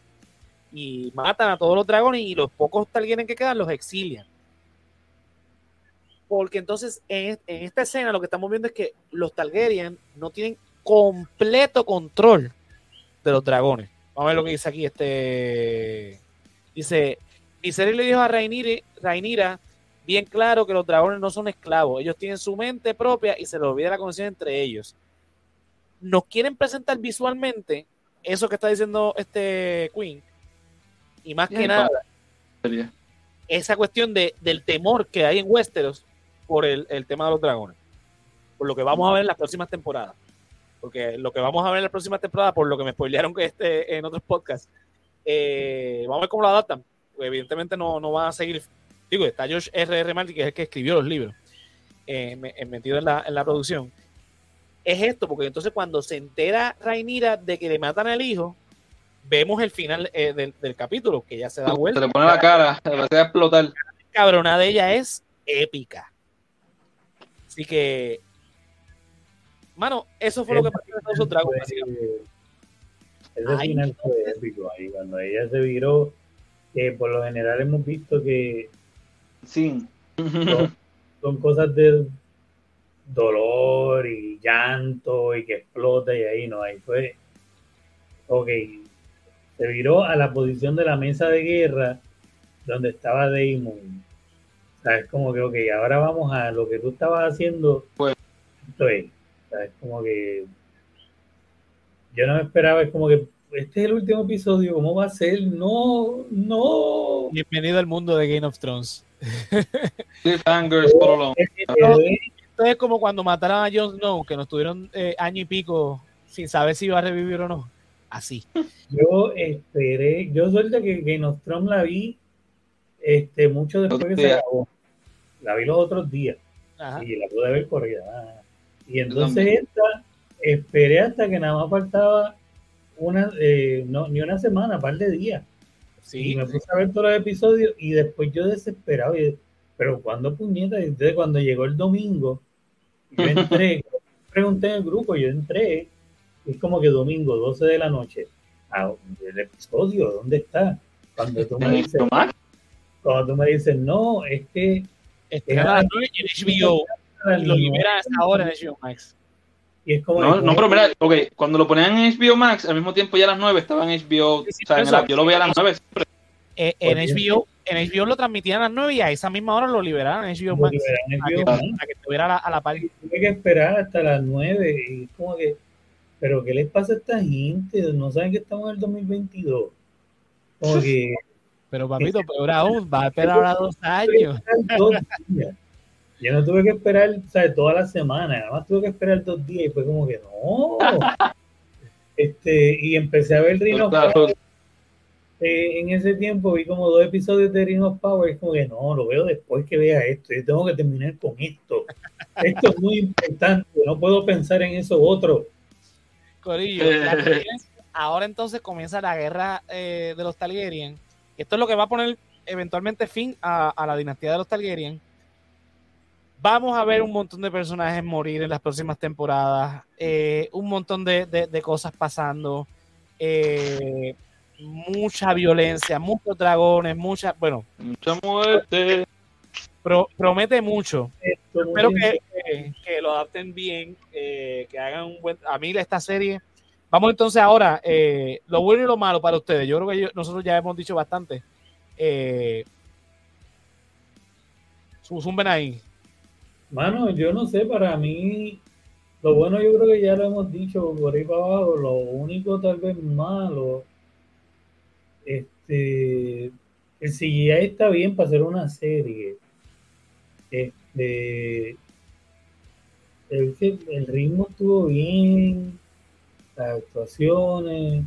Y matan a todos los dragones y los pocos Targaryen que quedan los exilian. Porque entonces en, esta escena lo que estamos viendo es que los Targaryen no tienen completo control de los dragones. Vamos a ver lo que dice aquí. Este dice: Viserys le dijo a Rhaenyra, bien claro que los dragones no son esclavos. Ellos tienen su mente propia y se les olvida la conexión entre ellos. Nos quieren presentar visualmente eso que está diciendo este Queen. Y más que nada, esa cuestión de, del temor que hay en Westeros por el, tema de los dragones. Por lo que vamos a ver en las próximas temporadas. Porque lo que vamos a ver en las próximas temporadas, por lo que me spoilearon que este, en otros podcasts, eh, vamos a ver cómo lo adaptan. evidentemente no, no van a seguir. Digo, está George R.R. R. Martin, que es el que escribió los libros, eh, eh, metido en la, en la producción. Es esto, porque entonces cuando se entera Rainira de que le matan al hijo, vemos el final del, del, capítulo, que ya se da vuelta. Se le pone la cara, se va a explotar. La cabrona de ella es épica. Así que, mano, eso fue lo que pasó en esos Dragons. Ese final fue épico ahí, cuando ella se viró, que por lo general hemos visto que sí. son, cosas de dolor y llanto y que explota y ahí no, ahí fue, ok, se viró a la posición de la mesa de guerra donde estaba Damon ¿Sabes? Como que, ok, ahora vamos a lo que tú estabas haciendo. Pues. Esto es, ¿sabes? Como que. Yo no me esperaba, es como que este es el último episodio, ¿cómo va a ser? No, no. Bienvenido al mundo de Game of Thrones. Esto es como cuando mataron a Jon Snow, que nos tuvieron eh, año y pico sin saber si iba a revivir o no. Así. Yo esperé, yo suerte que Game of Thrones la vi este, mucho después que se acabó la vi los otros días y la pude ver corrida. Y entonces esta, esperé hasta que nada más faltaba una, eh, no, ni una semana, un par de días. Sí. Y me puse a ver todos los episodios y después yo desesperado, pero cuando puñeta, entonces cuando llegó el domingo, yo entré, pregunté en el grupo, yo entré, es como que domingo, 12 de la noche, ah, el episodio, ¿dónde está? Cuando tú me dices, cuando tú me dices, no, es que Estrena a las 9 en HBO. Y lo libera ahora en HBO Max. Y es como no, no, pero mira, ok, cuando lo ponían en HBO Max, al mismo tiempo ya a las 9 estaba en HBO. o sea, en la, yo lo veía a las 9 siempre. Eh, en, HBO, en HBO lo transmitían a las 9 y a esa misma hora lo liberaron en HBO Max. En HBO a, que, estuviera a la, a la par. Tuve que esperar hasta las 9 y es como que, pero ¿qué les pasa a esta gente? No saben que estamos en el 2022. Como que pero papito, peor aún, va a esperar ahora dos años. Yo no tuve que esperar ¿sabes? toda la semana, nada más tuve que esperar dos días y fue como que no. este, y empecé a ver Rhino Power. Eh, en ese tiempo vi como dos episodios de Rhino Power. Es como que no, lo veo después que vea esto. Yo tengo que terminar con esto. Esto es muy importante. No puedo pensar en eso otro. Corillo, ahora entonces comienza la guerra eh, de los Targaryen esto es lo que va a poner eventualmente fin a, la dinastía de los Targaryen. Vamos a ver un montón de personajes morir en las próximas temporadas, eh, un montón de, de, cosas pasando, eh, mucha violencia, muchos dragones, mucha, bueno, mucha muerte. Promete mucho. Espero que, que, lo adapten bien, eh, que hagan un buen. A mí esta serie. Vamos entonces ahora, lo bueno y lo malo para ustedes. Yo creo que nosotros ya hemos dicho bastante. Eh, zumben ahí. Mano, yo no sé, para mí, lo bueno yo creo que ya lo hemos dicho por ahí para abajo, lo único tal vez malo, este, el CGI está bien para hacer una serie. Este, el, ritmo estuvo bien, las actuaciones.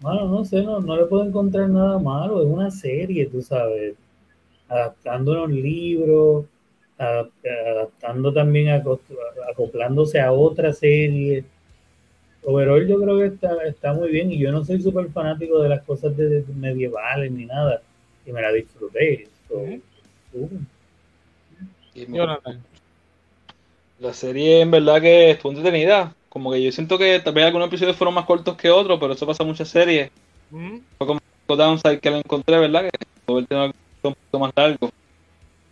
Mano, no sé, no, no le puedo encontrar nada malo, es una serie, tú sabes adaptando los libros, adaptando también, acoplándose a otra serie. Overall yo creo que está, está muy bien y yo no soy súper fanático de las cosas de, medievales ni nada y me la disfruté. La serie en verdad que estuvo entretenida. Como que yo siento que tal vez algunos episodios fueron más cortos que otros, pero eso pasa en muchas series. Fue como Downside que lo encontré, ¿verdad? Que todo el tema un poquito más largo.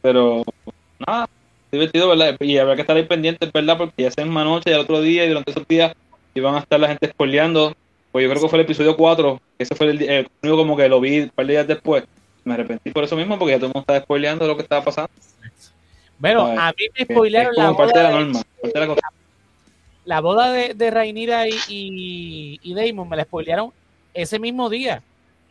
Pero nada, divertido, ¿verdad? Y habrá que estar ahí pendientes, ¿verdad? Porque ya sea en noche y el otro día y durante esos días iban a estar la gente spoileando. Pues yo creo que fue el episodio 4, ese fue el, único como que lo vi un par de días después. Me arrepentí por eso mismo, porque ya todo el mundo estaba spoileando lo que estaba pasando. Bueno, a mí me spoilearon la boda, de la, norma, de, la, boda de, de Rainira y, y, Damon, me la spoilearon ese mismo día.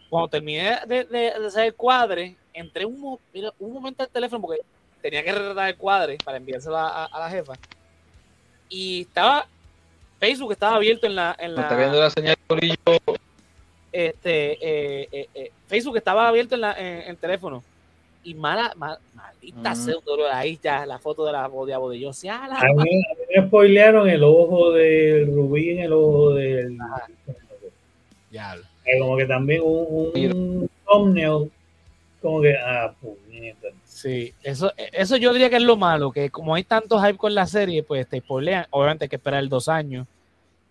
Cuando terminé de, de, de hacer el cuadre, entré un, un momento al teléfono porque tenía que retratar el cuadre para enviárselo a, la jefa. Y estaba, Facebook estaba abierto en la... En la está viendo la señal Este, eh, eh, eh, Facebook estaba abierto en, la, en, el teléfono. Y mala, maldita uh ahí ya la foto de la bodega de yo. a, mí, me spoilearon el ojo del rubí en el ojo del... Ya. Como que también un, un thumbnail como que, ah, Sí, eso, eso yo diría que es lo malo, que como hay tanto hype con la serie, pues te spoilean. Obviamente hay que esperar dos años.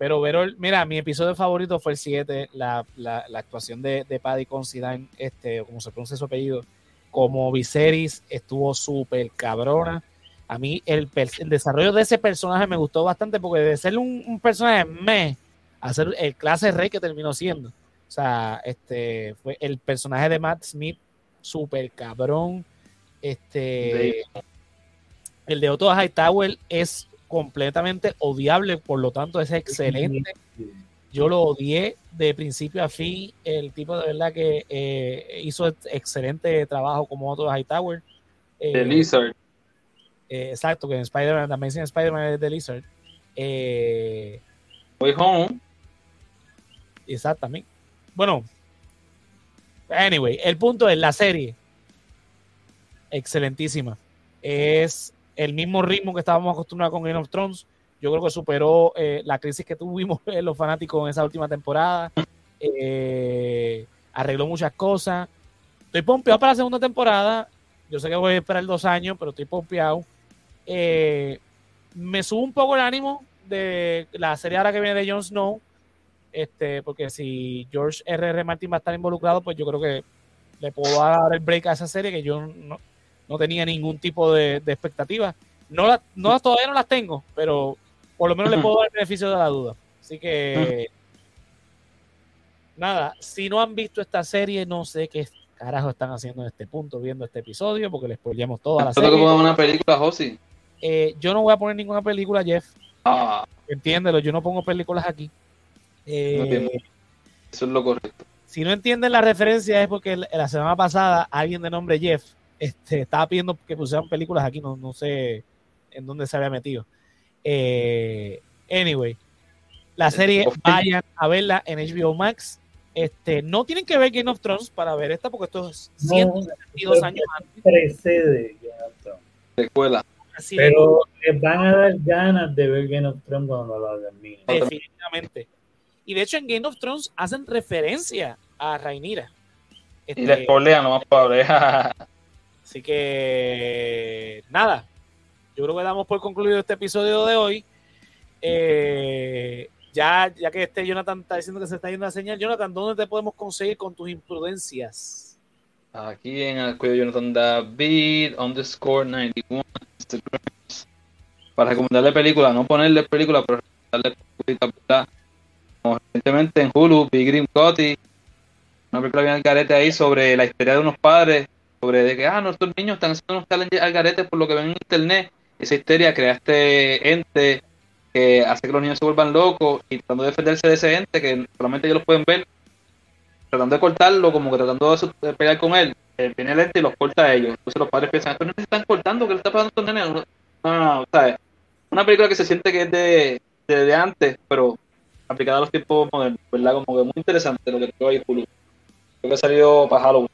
Pero, pero mira, mi episodio favorito fue el 7, la, la, la, actuación de, de Paddy Considine, este, como se pronuncia su apellido, como Viserys, estuvo súper cabrona. A mí el, el, desarrollo de ese personaje me gustó bastante porque de ser un, un personaje me a ser el clase rey que terminó siendo. O sea, este fue el personaje de Matt Smith súper cabrón. Este, el de Otto Hightower es completamente odiable, por lo tanto es excelente. Yo lo odié de principio a fin. El tipo de verdad que eh, hizo excelente trabajo como Otto Hightower. Eh, The Lizard. Eh, exacto, que en Spider-Man, también en Spider-Man es The Lizard. Eh, Way Home. Exactamente. Bueno, Anyway, el punto es la serie. Excelentísima. Es el mismo ritmo que estábamos acostumbrados con Game of Thrones. Yo creo que superó eh, la crisis que tuvimos los fanáticos en esa última temporada. Eh, arregló muchas cosas. Estoy pompeado para la segunda temporada. Yo sé que voy a esperar dos años, pero estoy pompeado. Eh, me sube un poco el ánimo de la serie ahora que viene de Jon Snow este, porque si George R.R. R. Martin va a estar involucrado, pues yo creo que le puedo dar el break a esa serie que yo no, no tenía ningún tipo de, de expectativa. No, la, no todavía no las tengo, pero por lo menos le puedo dar el beneficio de la duda. Así que nada, si no han visto esta serie, no sé qué carajo están haciendo en este punto viendo este episodio, porque les spoileamos toda la serie. que una película, Josi? Eh, yo no voy a poner ninguna película, Jeff. Ah. Entiéndelo, yo no pongo películas aquí. Eh, Eso es lo correcto. Si no entienden la referencia es porque la semana pasada alguien de nombre Jeff este, estaba pidiendo que pusieran películas aquí, no, no sé en dónde se había metido. Eh, anyway, la serie vayan a verla en HBO Max. Este, no tienen que ver Game of Thrones para ver esta porque esto es 172 años antes. Precede Escuela. Pero les van a dar ganas de ver Game of Thrones cuando lo hagan. Definitivamente. Y de hecho en Game of Thrones hacen referencia a Rhaenyra. y le este, spoilean nomás pobre. Así que nada, yo creo que damos por concluido este episodio de hoy. Eh, ya, ya que este Jonathan está diciendo que se está yendo a señal, Jonathan, ¿dónde te podemos conseguir con tus imprudencias? Aquí en el cuello Jonathan David, underscore 91, Instagram. Para recomendarle películas, no ponerle películas, pero recomendarle películas, Como recientemente en Hulu, Big Green Cotty, una película bien al garete ahí sobre la historia de unos padres, sobre de que, ah, nuestros niños están haciendo unos challenges al garete por lo que ven en internet. Esa historia crea este ente que hace que los niños se vuelvan locos y tratando de defenderse de ese ente que solamente ellos los pueden ver, tratando de cortarlo, como que tratando de pelear con él, eh, viene el ente y los corta a ellos. Entonces los padres piensan, estos niños están cortando, ¿qué le está pasando a estos nenes? No, no, no, ¿sabes? Una película que se siente que es de, de, antes, pero aplicada a los tiempos modernos, ¿verdad? Como que muy interesante lo que tengo ahí, Hulu. Creo que ha salido para Halloween.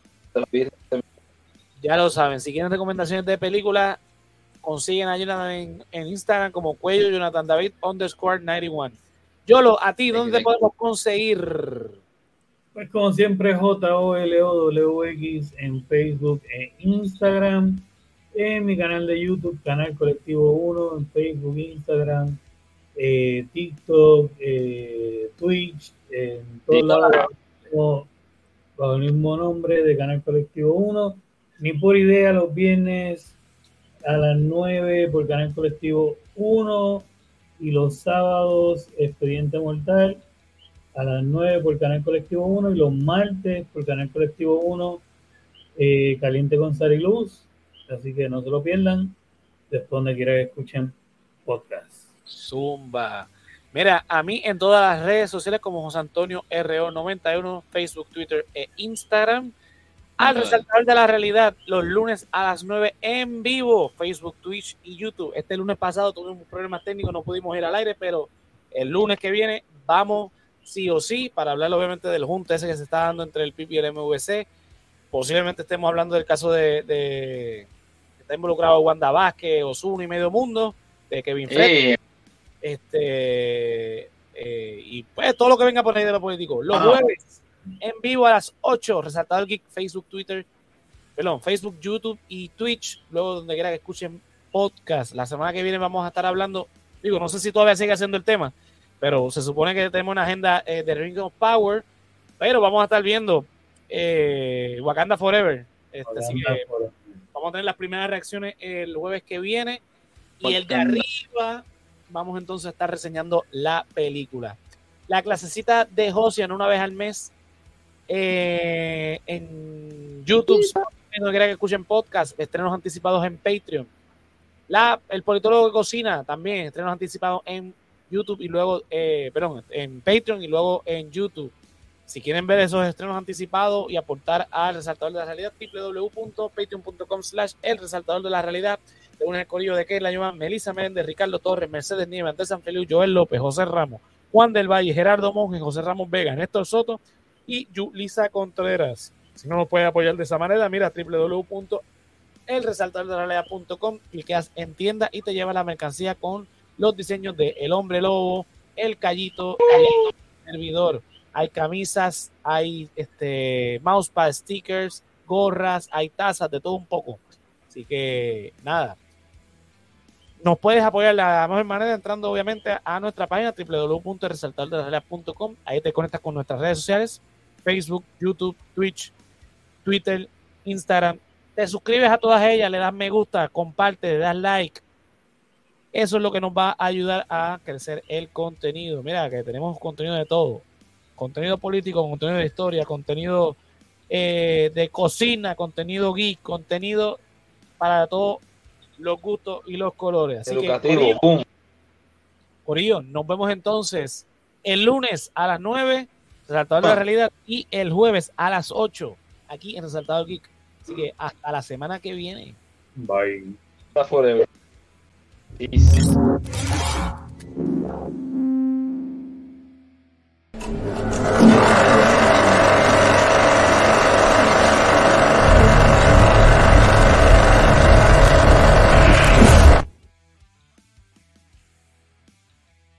Ya lo saben, si quieren recomendaciones de películas, consiguen a Jonathan en, Instagram como cuello Jonathan David underscore 91. Yolo, a ti, ¿dónde te podemos conseguir? Pues como siempre, J-O-L-O-W-X en Facebook e Instagram. En mi canal de YouTube, Canal Colectivo 1, en Facebook, Instagram, eh, TikTok, eh, Twitch, en todos lados bajo el mismo nombre de Canal Colectivo 1. Ni por idea, los viernes a las 9 por Canal Colectivo 1 y los sábados Expediente Mortal a las 9 por Canal Colectivo 1 y los martes por Canal Colectivo 1 eh, Caliente con Sari Luz. Así que no se lo pierdan. Después donde quiera que escuchen podcast. Zumba. Mira, a mí en todas las redes sociales como José Antonio RO91, Facebook, Twitter e Instagram al resaltador de la realidad los lunes a las 9 en vivo, Facebook, Twitch y YouTube. Este lunes pasado tuvimos problemas técnicos, no pudimos ir al aire, pero el lunes que viene vamos sí o sí para hablar obviamente del junte ese que se está dando entre el PIB y el MVC. Posiblemente estemos hablando del caso de, de está involucrado Wanda Vázquez, Osuna y Medio Mundo, de Kevin Fred. Este, eh, y pues todo lo que venga por ahí de lo político. Los jueves en vivo a las 8. Resaltador Geek, Facebook, Twitter, perdón, Facebook, YouTube y Twitch. Luego, donde quiera que escuchen podcast. La semana que viene vamos a estar hablando. Digo, no sé si todavía sigue haciendo el tema, pero se supone que tenemos una agenda eh, de Ring of Power. Pero vamos a estar viendo eh, Wakanda Forever. Este, así que vamos a tener las primeras reacciones el jueves que viene. Y el de arriba, vamos entonces a estar reseñando la película. La clasecita de Josian una vez al mes eh, en YouTube, no quiera que escuchen podcast, estrenos anticipados en Patreon. La, el politólogo de cocina también, estrenos anticipados en YouTube y luego, eh, perdón, en Patreon y luego en YouTube. Si quieren ver esos estrenos anticipados y aportar al resaltador de la realidad, www.patreon.com slash el resaltador de la realidad. De un escollo de que la llaman Melissa Méndez, Ricardo Torres, Mercedes Nieves, Andrés San Feliu, Joel López, José Ramos, Juan del Valle, Gerardo Monge, José Ramos Vega, Néstor Soto, y Yulisa Contreras. Si no nos puede apoyar de esa manera, mira www.elresaltadordelalea.com, cliqueas en tienda y te lleva la mercancía con los diseños de El Hombre Lobo, El Callito, el servidor. Hay camisas, hay este mousepad, stickers, gorras, hay tazas, de todo un poco. Así que nada, nos puedes apoyar de la mejor manera entrando obviamente a nuestra página www.resaltadordelalea.com. Ahí te conectas con nuestras redes sociales Facebook, YouTube, Twitch, Twitter, Instagram. Te suscribes a todas ellas, le das me gusta, comparte, le das like. Eso es lo que nos va a ayudar a crecer el contenido. Mira, que tenemos contenido de todo. Contenido político, contenido de historia, contenido eh, de cocina, contenido geek, contenido para todos los gustos y los colores. Así Educativo, que, Corillo, nos vemos entonces el lunes a las 9 Resaltador de la realidad y el jueves a las 8 aquí en Resaltador Geek. Así que hasta la semana que viene. Bye. That's forever. Peace.